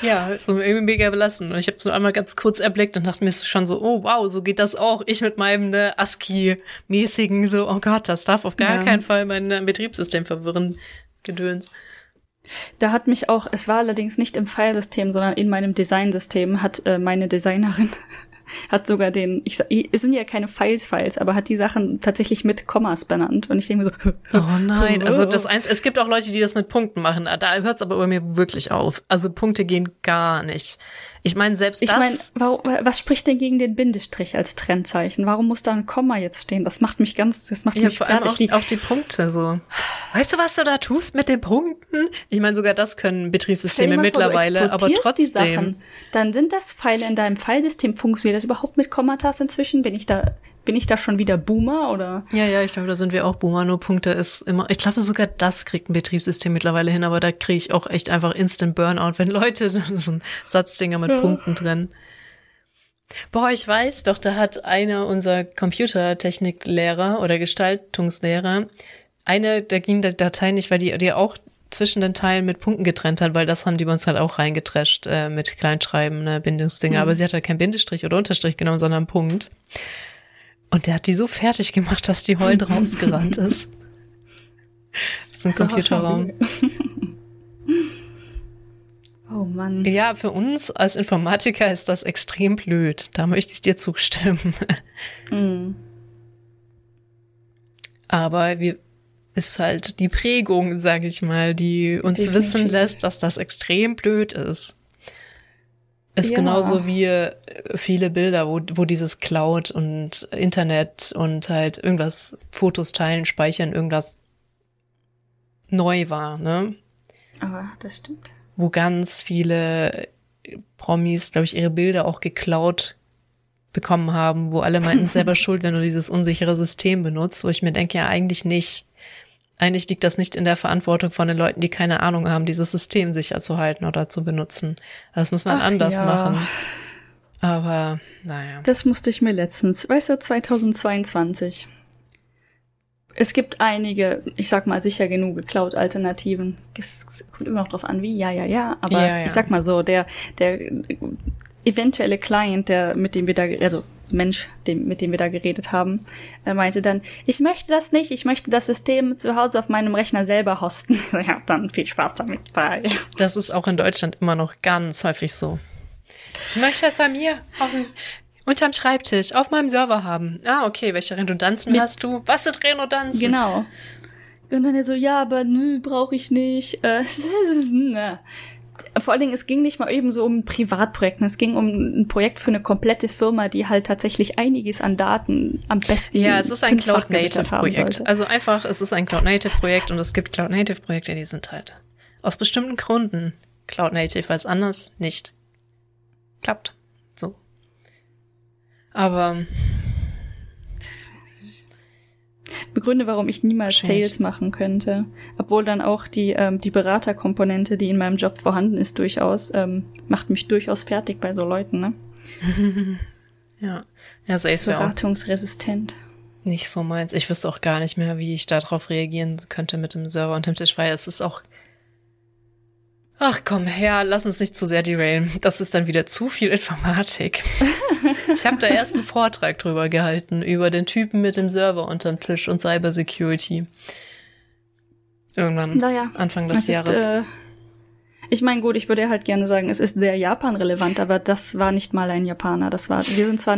Ja, so irgendwie mega belastend. Und ich habe so einmal ganz kurz erblickt und dachte mir schon so, oh wow, so geht das auch. Ich mit meinem ne, ASCII-mäßigen, so, oh Gott, das darf auf gar ja. keinen Fall mein äh, Betriebssystem verwirren. Gedöns. Da hat mich auch, es war allerdings nicht im Filesystem, sondern in meinem Designsystem, hat äh, meine Designerin hat sogar den, ich es sind ja keine Files-Files, aber hat die Sachen tatsächlich mit Kommas benannt. Und ich denke mir so, oh nein, also *laughs* das eins, es gibt auch Leute, die das mit Punkten machen. Da hört es aber bei mir wirklich auf. Also Punkte gehen gar nicht. Ich meine, selbst ich das. Ich meine, was spricht denn gegen den Bindestrich als Trennzeichen? Warum muss da ein Komma jetzt stehen? Das macht mich ganz, das macht ja, mich vor allem auch, auch, die Punkte so. Weißt du, was du da tust mit den Punkten? Ich meine, sogar das können Betriebssysteme mittlerweile, vor, aber trotzdem. dann sind das Pfeile in deinem Filesystem. Funktioniert das überhaupt mit Kommatas inzwischen? Bin ich da bin ich da schon wieder Boomer oder? Ja, ja, ich glaube, da sind wir auch Boomer. Nur Punkte ist immer, ich glaube sogar das kriegt ein Betriebssystem mittlerweile hin, aber da kriege ich auch echt einfach Instant Burnout, wenn Leute *laughs* so ein Satzdinger mit ja. Punkten drin. Boah, ich weiß doch, da hat einer unserer Computertechniklehrer oder Gestaltungslehrer, eine, da ging die Datei nicht, weil die, die auch zwischen den Teilen mit Punkten getrennt hat, weil das haben die bei uns halt auch reingetrescht äh, mit Kleinschreiben, ne, Bindungsdinger. Mhm. Aber sie hat halt kein Bindestrich oder Unterstrich genommen, sondern einen Punkt. Und der hat die so fertig gemacht, dass die heulend *laughs* rausgerannt ist. Das ist ein Computerraum. *laughs* Oh Mann. Ja, für uns als Informatiker ist das extrem blöd. Da möchte ich dir zustimmen. *laughs* Mm. Aber wir ist halt die Prägung, sage ich mal, die uns Definitiv. wissen lässt, dass das extrem blöd ist. Ist ja. genauso wie äh, viele Bilder, wo, wo dieses Cloud und Internet und halt irgendwas Fotos teilen, speichern, irgendwas neu war, ne? Aber das stimmt. Wo ganz viele Promis, glaube ich, ihre Bilder auch geklaut bekommen haben, wo alle meinten, selber *laughs* schuld, wenn du dieses unsichere System benutzt, wo ich mir denke, ja, eigentlich nicht eigentlich liegt das nicht in der Verantwortung von den Leuten, die keine Ahnung haben, dieses System sicher zu halten oder zu benutzen. Das muss man Ach, anders ja. machen. Aber naja. Das musste ich mir letztens, weißt du, 2022. Es gibt einige, ich sag mal sicher genug Cloud-Alternativen. Es kommt immer noch drauf an, wie, ja, ja, ja. Aber ja, ja. ich sag mal so, der, der eventuelle Client, der, mit dem wir da, also Mensch, dem, mit dem wir da geredet haben, er meinte dann, ich möchte das nicht, ich möchte das System zu Hause auf meinem Rechner selber hosten. *laughs* ja, dann viel Spaß damit. Bye. Das ist auch in Deutschland immer noch ganz häufig so. Ich möchte das bei mir auf dem, unterm Schreibtisch auf meinem Server haben. Ah, okay, welche Redundanzen mit, hast du? Was sind Redundanzen? Genau. Und dann er so, ja, aber nö, brauche ich nicht. Äh, *laughs* vor allen Dingen, es ging nicht mal eben so um ein Privatprojekt, es ging um ein Projekt für eine komplette Firma, die halt tatsächlich einiges an Daten am besten. Ja, es ist ein Cloud-Native-Projekt. Also einfach, es ist ein Cloud-Native-Projekt und es gibt Cloud-Native-Projekte, die sind halt aus bestimmten Gründen Cloud-Native, weil es anders nicht klappt. So. Aber begründe, warum ich niemals Sales machen könnte. Obwohl dann auch die, ähm, die Beraterkomponente, die in meinem Job vorhanden ist, durchaus, ähm, macht mich durchaus fertig bei so Leuten, ne? *laughs* ja. Ja, Sales Beratungsresistent. Nicht so meins. Ich wüsste auch gar nicht mehr, wie ich darauf reagieren könnte mit dem Server und dem Tisch, weil es ist auch Ach komm her, lass uns nicht zu sehr derailen. Das ist dann wieder zu viel Informatik. *laughs* ich habe da erst einen Vortrag drüber gehalten, über den Typen mit dem Server unterm Tisch und Cybersecurity. Irgendwann, naja, Anfang des Jahres. Ist, äh, ich meine, gut, ich würde halt gerne sagen, es ist sehr Japan-relevant, aber das war nicht mal ein Japaner. Das war, wir sind zwar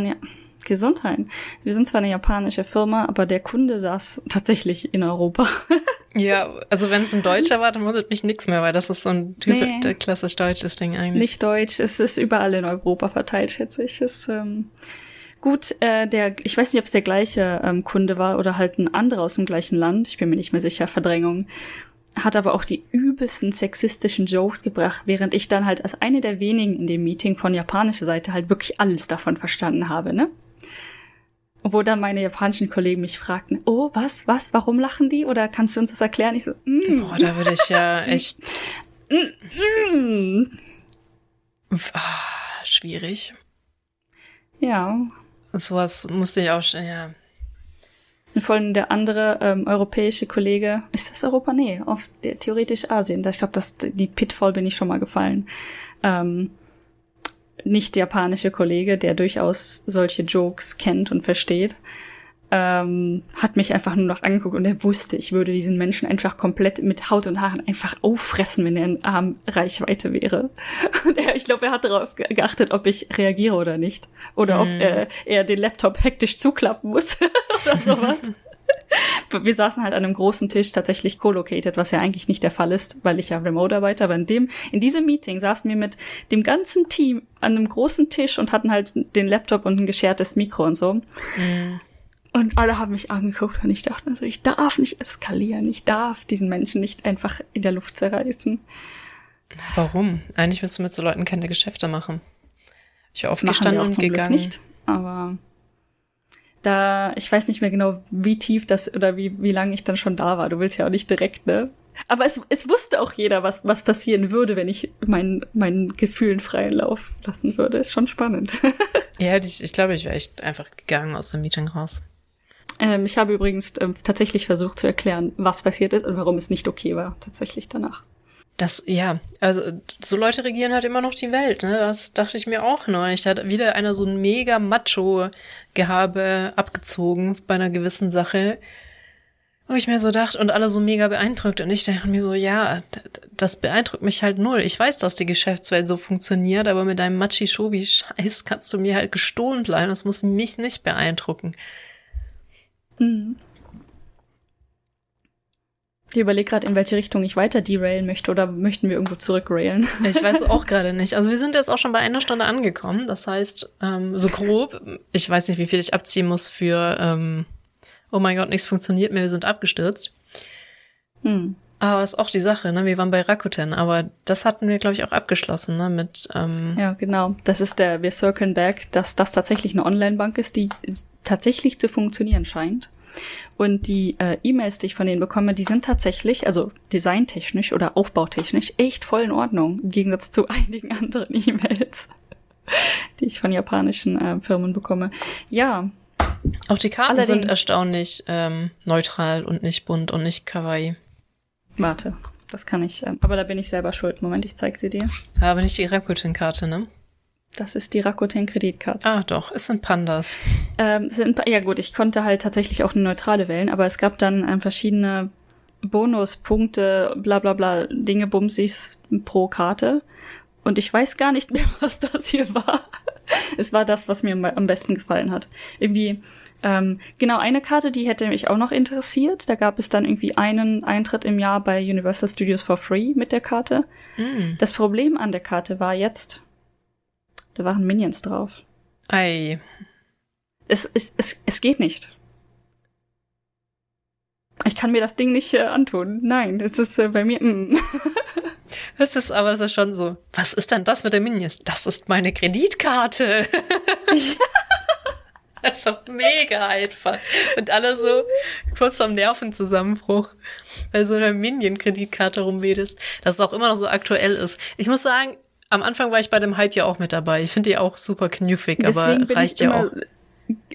Gesundheit. Wir sind zwar eine japanische Firma, aber der Kunde saß tatsächlich in Europa. *laughs* ja, also wenn es ein Deutscher war, dann wundert mich nichts mehr, weil das ist so ein Typ, nee, klassisch deutsches Ding eigentlich. Nicht deutsch, es ist überall in Europa verteilt, schätze ich. Es, ähm, gut, äh, der, ich weiß nicht, ob es der gleiche ähm, Kunde war oder halt ein anderer aus dem gleichen Land. Ich bin mir nicht mehr sicher, Verdrängung hat aber auch die übelsten sexistischen Jokes gebracht, während ich dann halt als eine der wenigen in dem Meeting von japanischer Seite halt wirklich alles davon verstanden habe, ne? Wo dann meine japanischen Kollegen mich fragten, oh, was, was, warum lachen die? Oder kannst du uns das erklären? Ich so, mm. Boah, da würde ich ja *laughs* echt. mm, mm. Ah, schwierig. Ja. Sowas musste ich auch, schon, ja. Und vor allem der andere ähm, europäische Kollege, ist das Europa? Nee, auf der, theoretisch Asien. Das, ich glaube, die Pitfall bin ich schon mal gefallen. Ähm, nicht japanische Kollege, der durchaus solche Jokes kennt und versteht, ähm, hat mich einfach nur noch angeguckt und er wusste, ich würde diesen Menschen einfach komplett mit Haut und Haaren einfach auffressen, wenn er in Armreichweite wäre. *laughs* Und er, ich glaube, er hat darauf geachtet, ob ich reagiere oder nicht. Oder mm. ob äh, er den Laptop hektisch zuklappen muss *laughs* oder sowas. *laughs* *laughs* wir saßen halt an einem großen Tisch, tatsächlich co-located, was ja eigentlich nicht der Fall ist, weil ich ja remote arbeite. Aber in dem, in diesem Meeting saßen wir mit dem ganzen Team an einem großen Tisch und hatten halt den Laptop und ein geschertes Mikro und so. Mhm. Und alle haben mich angeguckt und ich dachte, also ich darf nicht eskalieren, ich darf diesen Menschen nicht einfach in der Luft zerreißen. Warum? Eigentlich wirst du mit so Leuten keine Geschäfte machen. Ich war aufgestanden und gegangen. Glück nicht, aber da, ich weiß nicht mehr genau, wie tief das oder wie, wie lange ich dann schon da war. Du willst ja auch nicht direkt, ne? Aber es, es wusste auch jeder, was, was passieren würde, wenn ich meinen, meinen Gefühlen freien Lauf lassen würde. Ist schon spannend. *laughs* ja, ich, ich glaube, ich wäre echt einfach gegangen aus dem Meeting raus. Ähm, ich habe übrigens ähm, tatsächlich versucht zu erklären, was passiert ist und warum es nicht okay war, tatsächlich danach. Das, ja, also so Leute regieren halt immer noch die Welt, ne? Das dachte ich mir auch neulich. Da hat wieder einer so ein mega Macho-Gehabe abgezogen bei einer gewissen Sache. Wo ich mir so dachte, und alle so mega beeindruckt. Und ich dachte mir so, ja, das beeindruckt mich halt null. Ich weiß, dass die Geschäftswelt so funktioniert, aber mit deinem Machi-Shovi-Scheiß kannst du mir halt gestohlen bleiben. Das muss mich nicht beeindrucken. Mhm. Ich überlege gerade, in welche Richtung ich weiter derailen möchte oder möchten wir irgendwo zurückrailen? Ich weiß *laughs* auch gerade nicht. Also wir sind jetzt auch schon bei einer Stunde angekommen. Das heißt, ähm, so grob, ich weiß nicht, wie viel ich abziehen muss für ähm, Oh mein Gott, nichts funktioniert mehr, wir sind abgestürzt. Hm. Aber ist auch die Sache, ne? Wir waren bei Rakuten, aber das hatten wir, glaube ich, auch abgeschlossen, ne? Mit ähm Ja, genau. Das ist der, wir circlen back, dass das tatsächlich eine Online-Bank ist, die tatsächlich zu funktionieren scheint. Und die äh, E-Mails, die ich von denen bekomme, die sind tatsächlich, also designtechnisch oder aufbautechnisch, echt voll in Ordnung, im Gegensatz zu *laughs* einigen anderen E-Mails, die ich von japanischen äh, Firmen bekomme. Ja. Auch die Karten Allerdings, sind erstaunlich ähm, neutral und nicht bunt und nicht kawaii. Warte, das kann ich, ähm, aber da bin ich selber schuld. Moment, ich zeig sie dir. Ja, aber nicht die Rakuten-Karte, ne? Das ist die Rakuten-Kreditkarte. Ah, doch, es sind Pandas. Ähm, sind, ja gut, ich konnte halt tatsächlich auch eine neutrale wählen, aber es gab dann ähm, verschiedene Bonuspunkte, bla bla bla, Dinge, Bumsis pro Karte. Und ich weiß gar nicht *laughs* mehr, was das hier war. es war das, was mir am besten gefallen hat. Irgendwie, ähm, genau, eine Karte, die hätte mich auch noch interessiert. Da gab es dann irgendwie einen Eintritt im Jahr bei Universal Studios for free mit der Karte. Mm. Das Problem an der Karte war jetzt, da waren Minions drauf. Ei. Es, es, es, es geht nicht. Ich kann mir das Ding nicht äh, antun. Nein, es ist äh, bei mir. Mm. *laughs* Das ist aber das ist schon so. Was ist denn das mit der Minions? Das ist meine Kreditkarte. *laughs* *laughs* Das ist doch mega einfach. Und alle so kurz vorm Nervenzusammenbruch, weil so eine Minion-Kreditkarte rumwedest, dass es auch immer noch so aktuell ist. Ich muss sagen, am Anfang war ich bei dem Hype ja auch mit dabei. Ich finde die auch super knuffig, aber reicht ja auch.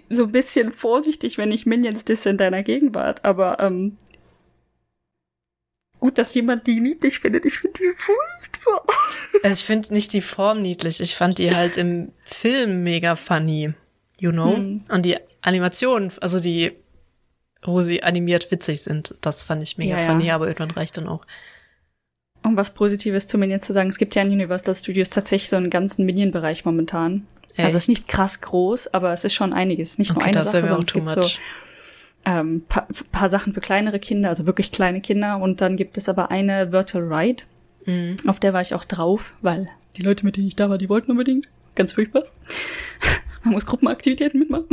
So ein bisschen vorsichtig, wenn ich Minions disse in deiner Gegenwart, aber ähm, gut, dass jemand die niedlich findet. Ich finde die furchtbar. *laughs* Also ich finde nicht die Form niedlich. Ich fand die halt im Film mega funny. You know? Hm. Und die Animationen, also die, wo sie animiert witzig sind, das fand ich mega ja, funny, ja. aber irgendwann reicht dann auch. Um was Positives zu Minions zu sagen, es gibt ja in Universal Studios tatsächlich so einen ganzen Minion-Bereich momentan. Echt? Also es ist nicht krass groß, aber es ist schon einiges. Nicht nur okay, eine Sache, sondern es gibt much. so ähm, paar, paar Sachen für kleinere Kinder, also wirklich kleine Kinder. Und dann gibt es aber eine Virtual Ride, mhm. auf der war ich auch drauf, weil die Leute, mit denen ich da war, die wollten unbedingt. Ganz furchtbar. *laughs* Man muss Gruppenaktivitäten mitmachen.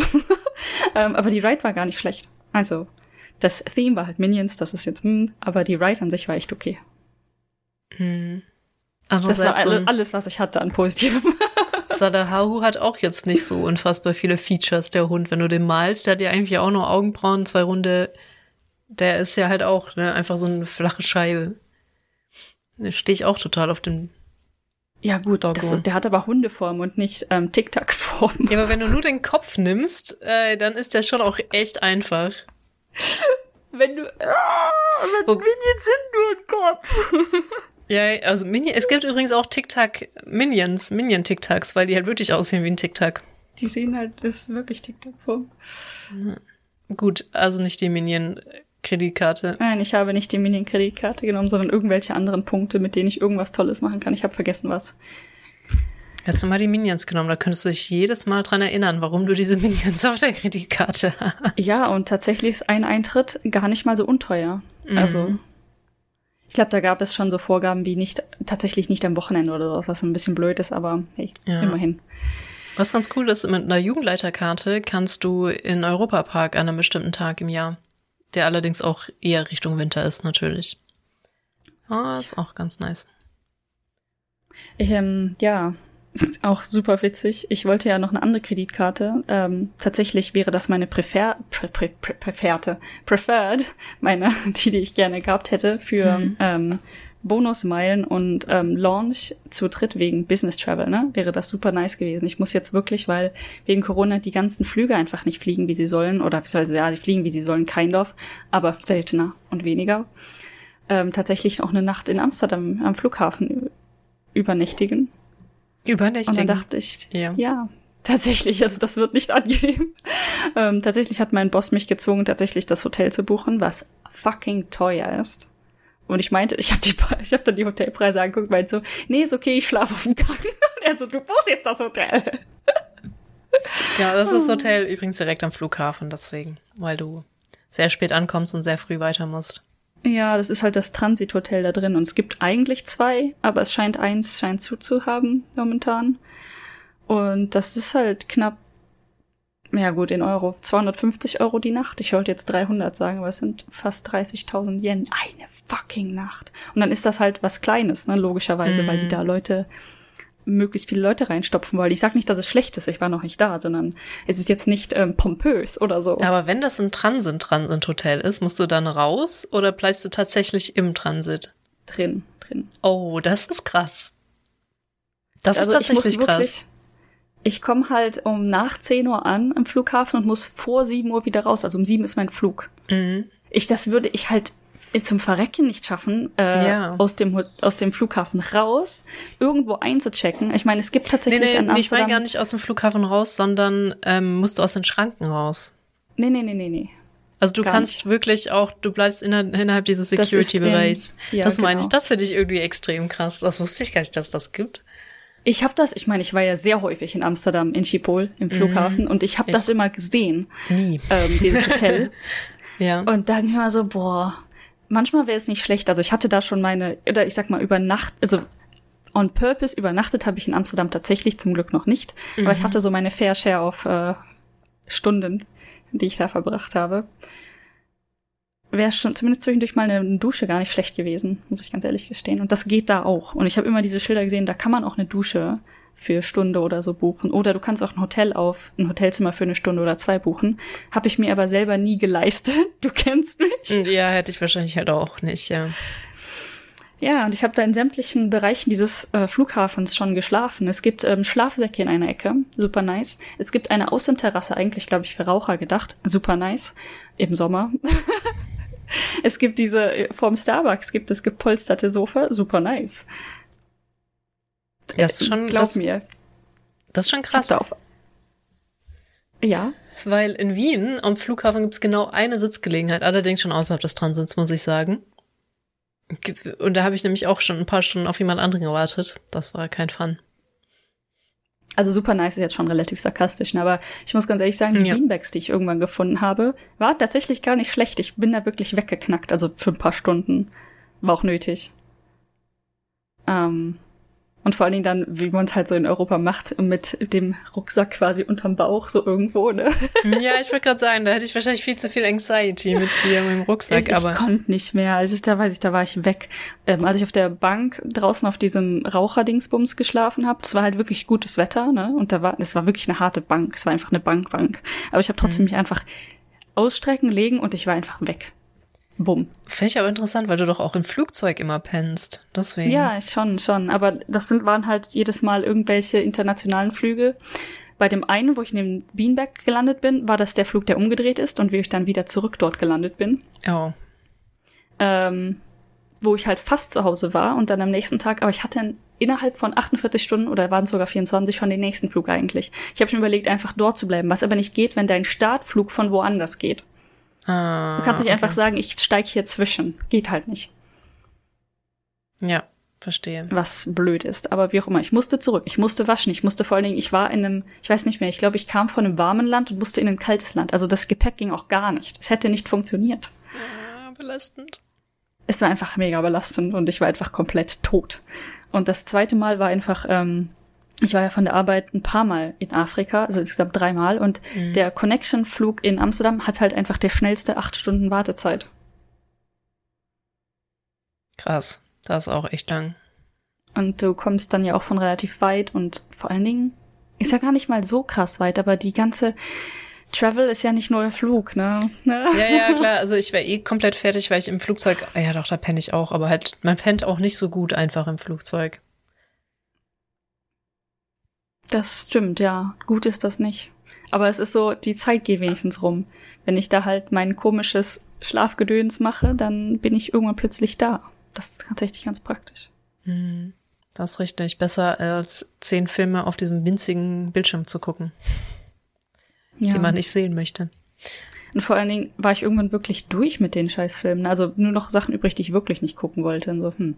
*laughs* ähm, aber die Ride war gar nicht schlecht. Also, das Theme war halt Minions, das ist jetzt, hm, aber die Ride an sich war echt okay. Mhm. Das war alle, alles, was ich hatte an Positivem. *laughs* Sadaharu hat auch jetzt nicht so unfassbar viele Features, der Hund. Wenn du den malst, der hat ja eigentlich auch nur Augenbrauen, zwei Runde. Der ist ja halt auch ne, einfach so eine flache Scheibe. Da stehe ich auch total auf den. Ja, gut, ist, der hat aber Hundeform und nicht ähm, Tic-Tac-Form. Ja, aber wenn du nur den Kopf nimmst, äh, dann ist der schon auch echt einfach. *laughs* wenn du. Ah, Minions sind nur ein Kopf. *laughs* Ja, also Minion, es gibt übrigens auch TikTok Minions, Minion TikToks, weil die halt wirklich aussehen wie ein TikTok. Die sehen halt, das ist wirklich TikTok vor. Gut, also nicht die Minion Kreditkarte. Nein, ich habe nicht die Minion Kreditkarte genommen, sondern irgendwelche anderen Punkte, mit denen ich irgendwas Tolles machen kann. Ich habe vergessen was. Hättest du mal die Minions genommen, da könntest du dich jedes Mal dran erinnern, warum du diese *laughs* Minions auf der Kreditkarte hast. Ja, und tatsächlich ist ein Eintritt gar nicht mal so unteuer. Mhm. Also ich glaube, da gab es schon so Vorgaben wie nicht, tatsächlich nicht am Wochenende oder sowas, was ein bisschen blöd ist, aber hey, ja. immerhin. Was ganz cool ist, mit einer Jugendleiterkarte kannst du in Europapark an einem bestimmten Tag im Jahr, der allerdings auch eher Richtung Winter ist, natürlich. Ah, ist auch ganz nice. Ich, ähm, ja, *laughs* auch super witzig. Ich wollte ja noch eine andere Kreditkarte. Ähm, tatsächlich wäre das meine Prefer pre pre pre Preferte, Preferred, meine, *laughs* die, die ich gerne gehabt hätte für mhm. ähm, Bonusmeilen und ähm, Launch zu dritt wegen Business Travel, ne? Wäre das super nice gewesen. Ich muss jetzt wirklich, weil wegen Corona die ganzen Flüge einfach nicht fliegen, wie sie sollen, oder beziehungsweise ja, die fliegen, wie sie sollen, kein Dorf, aber seltener und weniger. Ähm, tatsächlich auch eine Nacht in Amsterdam am Flughafen übernächtigen Übernächtigen. Und dann dachte ich, ja. ja, tatsächlich, also das wird nicht *laughs* angenehm. Ähm, tatsächlich hat mein Boss mich gezwungen, tatsächlich das Hotel zu buchen, was fucking teuer ist. Und ich meinte, ich habe die, ich habe dann die Hotelpreise angeguckt, meinte so, nee, ist okay, ich schlafe auf dem Gang. *laughs* Und er so, du buchst jetzt das Hotel. Ja, das ist das Hotel übrigens direkt am Flughafen, deswegen, weil du sehr spät ankommst und sehr früh weiter musst. Ja, das ist halt das Transithotel da drin. Und es gibt eigentlich zwei, aber es scheint eins scheint zuzuhaben momentan. Und das ist halt knapp, ja gut, in Euro, 250 Euro die Nacht. Ich wollte jetzt 300 sagen, aber es sind fast 30.000 Yen. Eine fucking Nacht. Und dann ist das halt was Kleines, ne, logischerweise, mhm. weil die mhm. da Leute möglichst viele Leute reinstopfen wollen. Ich sag nicht, dass es schlecht ist, ich war noch nicht da, sondern es ist jetzt nicht ähm, pompös oder so. Aber wenn das ein Transit-Transit-Hotel ist, musst du dann raus oder bleibst du tatsächlich im Transit? Drin, drin. Oh, das ist krass. Das also ist tatsächlich ich krass. ich komme halt um nach 10 Uhr an am Flughafen und muss vor 7 Uhr wieder raus. Also um 7 ist mein Flug. Mhm. Ich, das würde ich halt zum Verrecken nicht schaffen, äh, ja. aus, dem, aus dem Flughafen raus, irgendwo einzuchecken. Ich meine, es gibt tatsächlich nee, nee, Amsterdam... Ich meine gar nicht aus dem Flughafen raus, sondern ähm, musst du aus den Schranken raus. Nee, nee, nee, nee, nee. Also du Gar kannst nicht. wirklich auch, du bleibst inner, innerhalb dieses Security-Bereichs. Das, ja, das meine genau. ich, das finde ich irgendwie extrem krass. Das wusste ich gar nicht, dass das gibt. Ich habe das, ich meine, ich war ja sehr häufig in Amsterdam, in Schiphol, im mhm. Flughafen, mm, und ich habe das immer gesehen. Nie. Ähm, dieses Hotel. *laughs* ja. Und dann hör so, boah, manchmal wäre es nicht schlecht. Also ich hatte da schon meine, oder ich sag mal, über Nacht, also on purpose übernachtet habe ich in Amsterdam tatsächlich zum Glück noch nicht. Mhm. Aber ich mhm. hatte so meine Fair Share auf äh, Stunden, die ich da verbracht habe. Wäre schon zumindest zwischendurch mal eine Dusche gar nicht schlecht gewesen, muss ich ganz ehrlich gestehen. Und das geht da auch. Und ich habe immer diese Schilder gesehen, da kann man auch eine Dusche für Stunde oder so buchen. Oder du kannst auch ein Hotel auf, ein Hotelzimmer für eine Stunde oder zwei buchen. Habe ich mir aber selber nie geleistet. *laughs* Du kennst mich. Ja, hätte ich wahrscheinlich halt auch nicht, ja. Ja, und ich habe da in sämtlichen Bereichen dieses äh, Flughafens schon geschlafen. Es gibt ähm, Schlafsäcke in einer Ecke, super nice. Es gibt eine Außenterrasse, eigentlich glaube ich für Raucher gedacht, super nice, im Sommer. *laughs* es gibt diese, äh, vorm Starbucks gibt es gepolsterte Sofa, super nice. Das ist schon, Glaub das, mir. Das ist schon krass. Auf, ja. Weil in Wien am Flughafen gibt es genau eine Sitzgelegenheit, allerdings schon außerhalb des Transits, muss ich sagen. Und da habe ich nämlich auch schon ein paar Stunden auf jemand anderen gewartet. Das war kein Fun. Also super nice ist jetzt schon relativ sarkastisch, ne? aber ich muss ganz ehrlich sagen, die ja. Beanbags, die ich irgendwann gefunden habe, war tatsächlich gar nicht schlecht. Ich bin da wirklich weggeknackt, also für ein paar Stunden. War auch nötig. Ähm, und vor allen Dingen dann, wie man es halt so in Europa macht, mit dem Rucksack quasi unterm Bauch, so irgendwo, ne? Ja, ich wollte gerade sagen, da hätte ich wahrscheinlich viel zu viel Anxiety mit hier mit dem Rucksack, ich, aber. Ich konnte nicht mehr. Also ich, da weiß ich, da war ich weg. Ähm, als ich auf der Bank draußen auf diesem Raucherdingsbums geschlafen habe, das war halt wirklich gutes Wetter, ne? Und da war, es war wirklich eine harte Bank. Es war einfach eine Bankbank. Aber ich habe trotzdem mhm. mich einfach ausstrecken, legen und ich war einfach weg. Bumm. Finde ich aber interessant, weil du doch auch im Flugzeug immer pennst. Deswegen. Ja, schon, schon. Aber das sind, waren halt jedes Mal irgendwelche internationalen Flüge. Bei dem einen, wo ich neben Beanbag gelandet bin, war das der Flug, der umgedreht ist und wie ich dann wieder zurück dort gelandet bin. Oh. Ähm, wo ich halt fast zu Hause war und dann am nächsten Tag, aber ich hatte innerhalb von 48 Stunden oder waren es sogar 24 von den nächsten Flug eigentlich. Ich habe schon überlegt, einfach dort zu bleiben, was aber nicht geht, wenn dein Startflug von woanders geht. Ah, du kannst nicht okay. einfach sagen, ich steige hier zwischen. Geht halt nicht. Ja, verstehe. Was blöd ist. Aber wie auch immer, ich musste zurück. Ich musste waschen. Ich musste vor allen Dingen, ich war in einem, ich weiß nicht mehr, ich glaube, ich kam von einem warmen Land und musste in ein kaltes Land. Also das Gepäck ging auch gar nicht. Es hätte nicht funktioniert. Ja, belastend. Es war einfach mega belastend und ich war einfach komplett tot. Und das zweite Mal war einfach, ähm, ich war ja von der Arbeit ein paar Mal in Afrika, also insgesamt dreimal, und mhm. der Connection-Flug in Amsterdam hat halt einfach der schnellste acht Stunden Wartezeit. Krass, das ist auch echt lang. Und du kommst dann ja auch von relativ weit und vor allen Dingen ist ja gar nicht mal so krass weit, aber die ganze Travel ist ja nicht nur der Flug, ne? Ja, ja, *laughs* klar. Also ich wäre eh komplett fertig, weil ich im Flugzeug, ja doch, da penne ich auch, aber halt, man pennt auch nicht so gut einfach im Flugzeug. Das stimmt, ja. Gut ist das nicht. Aber es ist so, die Zeit geht wenigstens rum. Wenn ich da halt mein komisches Schlafgedöns mache, dann bin ich irgendwann plötzlich da. Das ist tatsächlich ganz praktisch. Hm, das ist richtig. Besser als zehn Filme auf diesem winzigen Bildschirm zu gucken, ja. die man nicht sehen möchte. Und vor allen Dingen war ich irgendwann wirklich durch mit den Scheißfilmen. Also nur noch Sachen übrig, die ich wirklich nicht gucken wollte. Und so, hm.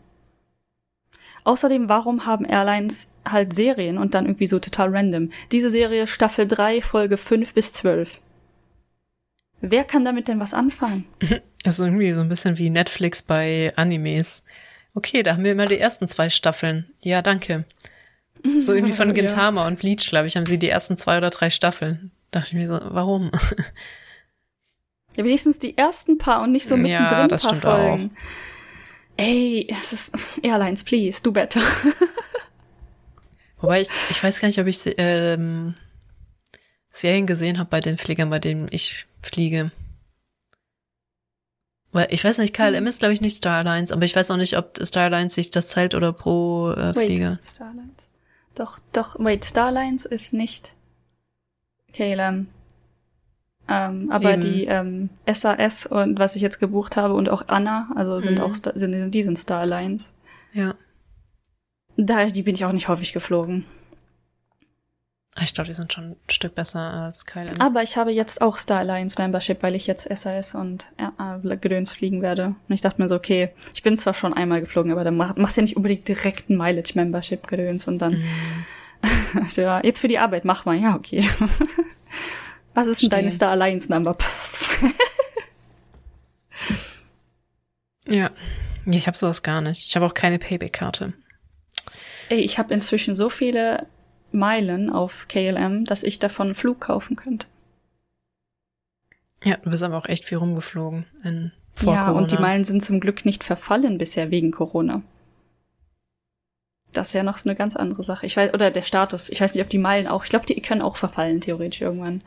Außerdem, warum haben Airlines halt Serien und dann irgendwie so total random? Diese Serie Staffel 3, Folge 5 bis 12. Wer kann damit denn was anfangen? *laughs* Also irgendwie so ein bisschen wie Netflix bei Animes. Okay, da haben wir immer die ersten zwei Staffeln. Ja, danke. So *laughs* irgendwie von Gintama ja. und Bleach, glaube ich, haben sie die ersten zwei oder drei Staffeln. Dachte ich mir so, warum? Ja, wenigstens die ersten paar und nicht so mittendrin ja, das paar stimmt Folgen. Auch. Ey, es ist *laughs* Airlines, please, do better. Wobei ich, ich weiß gar nicht, ob ich ähm, Serien gesehen habe bei den Fliegern, bei denen ich fliege. Weil ich weiß nicht, KLM hm. ist glaube ich nicht Starlines, aber ich weiß auch nicht, ob Starlines sich das zahlt oder pro äh, Flieger. Wait, Starlines. Doch, doch, wait, Starlines ist nicht KLM. Ähm, aber Eben. die ähm, SAS und was ich jetzt gebucht habe und auch Anna, also sind mhm. auch sind, die sind Starlines. Ja. Da die bin ich auch nicht häufig geflogen. Ich glaube, die sind schon ein Stück besser als KLM. Aber ich habe jetzt auch Starlines Membership, weil ich jetzt SAS und äh, Gedöns fliegen werde. Und ich dachte mir so, okay, ich bin zwar schon einmal geflogen, aber dann mach, machst du ja nicht unbedingt direkt ein Mileage Membership Gedöns und dann mm. *laughs* also, ja, jetzt für die Arbeit mach mal, ja, okay. *laughs* Was ist denn deine Star Alliance Number? *laughs* ja. ja, ich habe sowas gar nicht. Ich habe auch keine Payback-Karte. Ey, ich habe inzwischen so viele Meilen auf KLM, dass ich davon einen Flug kaufen könnte. Ja, du bist aber auch echt viel rumgeflogen in vor ja, Corona. und die Meilen sind zum Glück nicht verfallen bisher wegen Corona. Das ist ja noch so eine ganz andere Sache. Ich weiß, oder der Status. Ich weiß nicht, ob die Meilen auch. Ich glaube, die können auch verfallen, theoretisch irgendwann.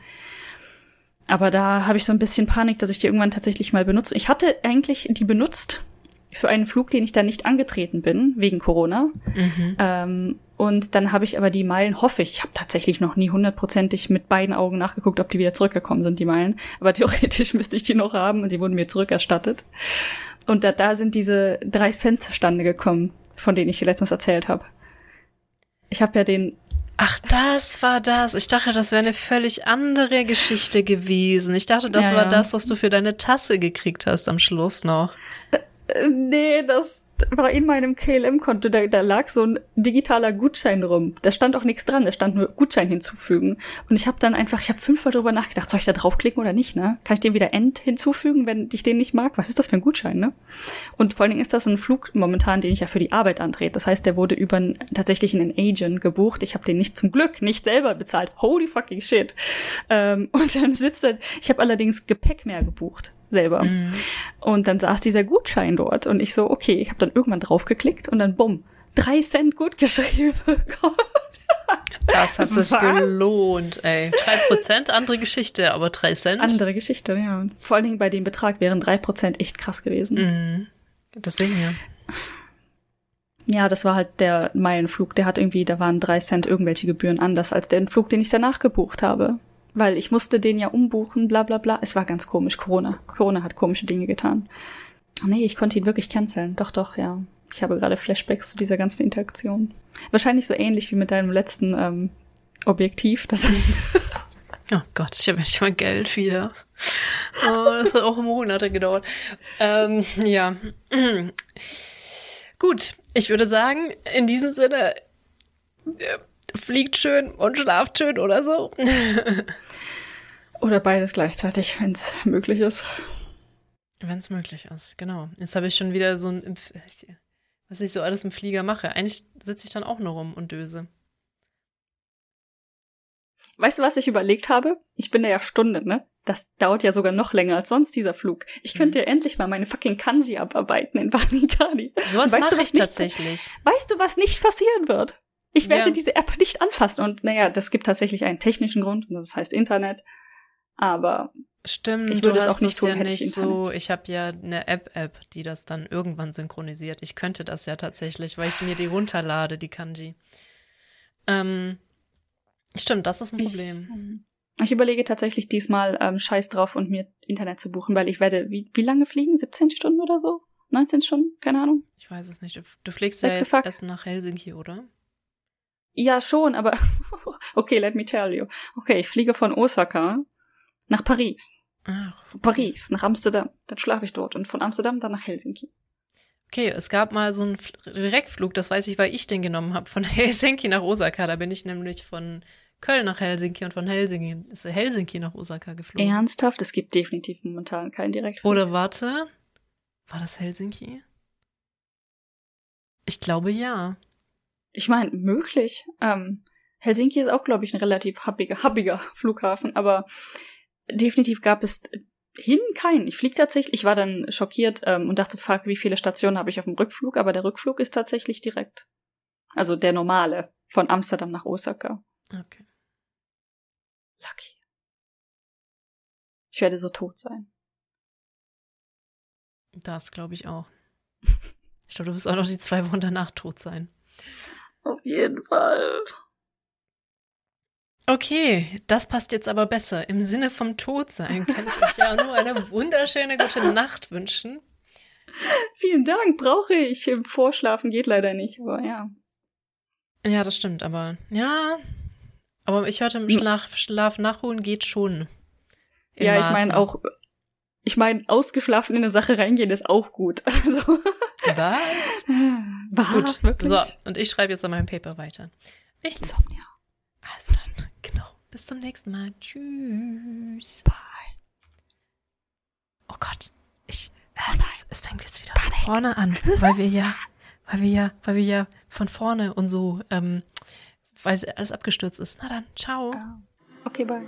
Aber da habe ich so ein bisschen Panik, dass ich die irgendwann tatsächlich mal benutze. Ich hatte eigentlich die benutzt für einen Flug, den ich da nicht angetreten bin, wegen Corona. Mhm. Ähm, und dann habe ich aber die Meilen, hoffe ich, ich habe tatsächlich noch nie hundertprozentig mit beiden Augen nachgeguckt, ob die wieder zurückgekommen sind, die Meilen. Aber *laughs* theoretisch müsste ich die noch haben und sie wurden mir zurückerstattet. Und da, da sind diese drei Cent zustande gekommen, von denen ich letztens erzählt habe. Ich habe ja den Ach, das war das. Ich dachte, das wäre eine völlig andere Geschichte gewesen. Ich dachte, das ja, war ja. das, was du für deine Tasse gekriegt hast am Schluss noch. Äh, nee, das, war in meinem KLM-Konto, da, da lag so ein digitaler Gutschein rum. Da stand auch nichts dran, da stand nur Gutschein hinzufügen. Und ich habe dann einfach, ich habe fünfmal drüber nachgedacht, soll ich da draufklicken oder nicht, ne? Kann ich den wieder End hinzufügen, wenn ich den nicht mag? Was ist das für ein Gutschein, ne? Und vor allen Dingen ist das ein Flug momentan, den ich ja für die Arbeit antrete. Das heißt, der wurde über einen, tatsächlich einen Agent gebucht. Ich habe den nicht zum Glück nicht selber bezahlt. Holy fucking shit. Ähm, *laughs* und dann sitzt er, ich habe allerdings Gepäck mehr gebucht selber. Mhm. Und dann saß dieser Gutschein dort und ich so, okay, ich habe dann irgendwann draufgeklickt und dann bumm, drei Cent gut geschrieben *laughs* bekommen. Das hat sich Was? gelohnt, ey. Drei Prozent, andere Geschichte, aber drei Cent. Andere Geschichte, ja. Vor allen Dingen bei dem Betrag wären drei Prozent echt krass gewesen. Mhm. Deswegen ja. Ja, das war halt der Meilenflug. Der hat irgendwie, da waren drei Cent irgendwelche Gebühren anders als den Flug, den ich danach gebucht habe weil ich musste den ja umbuchen, bla bla bla. Es war ganz komisch, Corona. Corona hat komische Dinge getan. Nee, ich konnte ihn wirklich canceln. Doch, doch, ja. Ich habe gerade Flashbacks zu dieser ganzen Interaktion. Wahrscheinlich so ähnlich wie mit deinem letzten ähm, Objektiv. Das *laughs* oh Gott, ich habe nicht mal Geld wieder. Oh, das hat auch Monate gedauert. Ähm, ja. *clears throat* Gut, ich würde sagen, in diesem Sinne, äh, fliegt schön und schlaft schön oder so. *laughs* oder beides gleichzeitig, wenn es möglich ist. Wenn es möglich ist, genau. Jetzt habe ich schon wieder so ein, was ich so alles im Flieger mache. Eigentlich sitze ich dann auch nur rum und döse. Weißt du, was ich überlegt habe? Ich bin da ja Stunde, ne? Das dauert ja sogar noch länger als sonst, dieser Flug. Ich könnte mhm. ja endlich mal meine fucking Kanji abarbeiten in Vanikani. Sowas mache ich tatsächlich. *laughs* Weißt du, was nicht passieren wird? Ich werde ja. diese App nicht anfassen. Und naja, das gibt tatsächlich einen technischen Grund, und das heißt Internet. Aber Stimmt, ich würde es auch nicht tun, ja nicht ich so. Ich habe ja eine App-App, die das dann irgendwann synchronisiert. Ich könnte das ja tatsächlich, weil ich mir die runterlade, die Kanji. Ähm, stimmt, das ist ein Problem. Ich, ähm, ich überlege tatsächlich diesmal ähm, Scheiß drauf und mir Internet zu buchen, weil ich werde, wie, wie lange fliegen? 17 Stunden oder so? 19 Stunden? Keine Ahnung. Ich weiß es nicht. Du, du fliegst Back ja jetzt erst nach Helsinki, oder? Ja, schon, aber *laughs* okay, let me tell you. Okay, ich fliege von Osaka nach Paris. Ach, okay. Paris, nach Amsterdam. Dann schlafe ich dort und von Amsterdam dann nach Helsinki. Okay, es gab mal so einen Direktflug, das weiß ich, weil ich den genommen habe, von *laughs* Helsinki nach Osaka. Da bin ich nämlich von Köln nach Helsinki und von Helsinki, ist Helsinki nach Osaka geflogen. Ernsthaft? Es gibt definitiv momentan keinen Direktflug. Oder warte, war das Helsinki? Ich glaube ja. Ich meine, möglich. Ähm, Helsinki ist auch, glaube ich, ein relativ hubbiger, hubbiger *laughs* Flughafen, aber definitiv gab es hin keinen. Ich fliege tatsächlich, ich war dann schockiert ähm, und dachte, fuck, wie viele Stationen habe ich auf dem Rückflug, aber der Rückflug ist tatsächlich direkt. Also der normale, von Amsterdam nach Osaka. Okay. Lucky. Ich werde so tot sein. Das glaube ich auch. Ich glaube, du wirst auch noch die zwei Wochen danach tot sein. Auf jeden Fall. Okay, das passt jetzt aber besser. Im Sinne vom Todsein kann ich euch ja nur eine wunderschöne gute Nacht wünschen. Vielen Dank, brauche ich. Im Vorschlafen geht leider nicht, aber ja. Ja, das stimmt, aber ja. Aber ich hörte, im Schlaf, Schlaf nachholen geht schon. Ja, ich meine auch, ich meine, ausgeschlafen in eine Sache reingehen ist auch gut. *laughs* Also. Was? *laughs* Was? Gut. Wirklich? So, und ich schreibe jetzt an meinem Paper weiter. Ich. Sonja. Also dann. Bis zum nächsten Mal. Tschüss. Bye. Oh Gott. Ich, äh, oh es, es, fängt jetzt wieder Panik. von vorne an, weil wir ja, weil wir ja, weil wir ja von vorne und so, ähm, weil alles abgestürzt ist. Na dann, ciao. Oh. Okay, bye.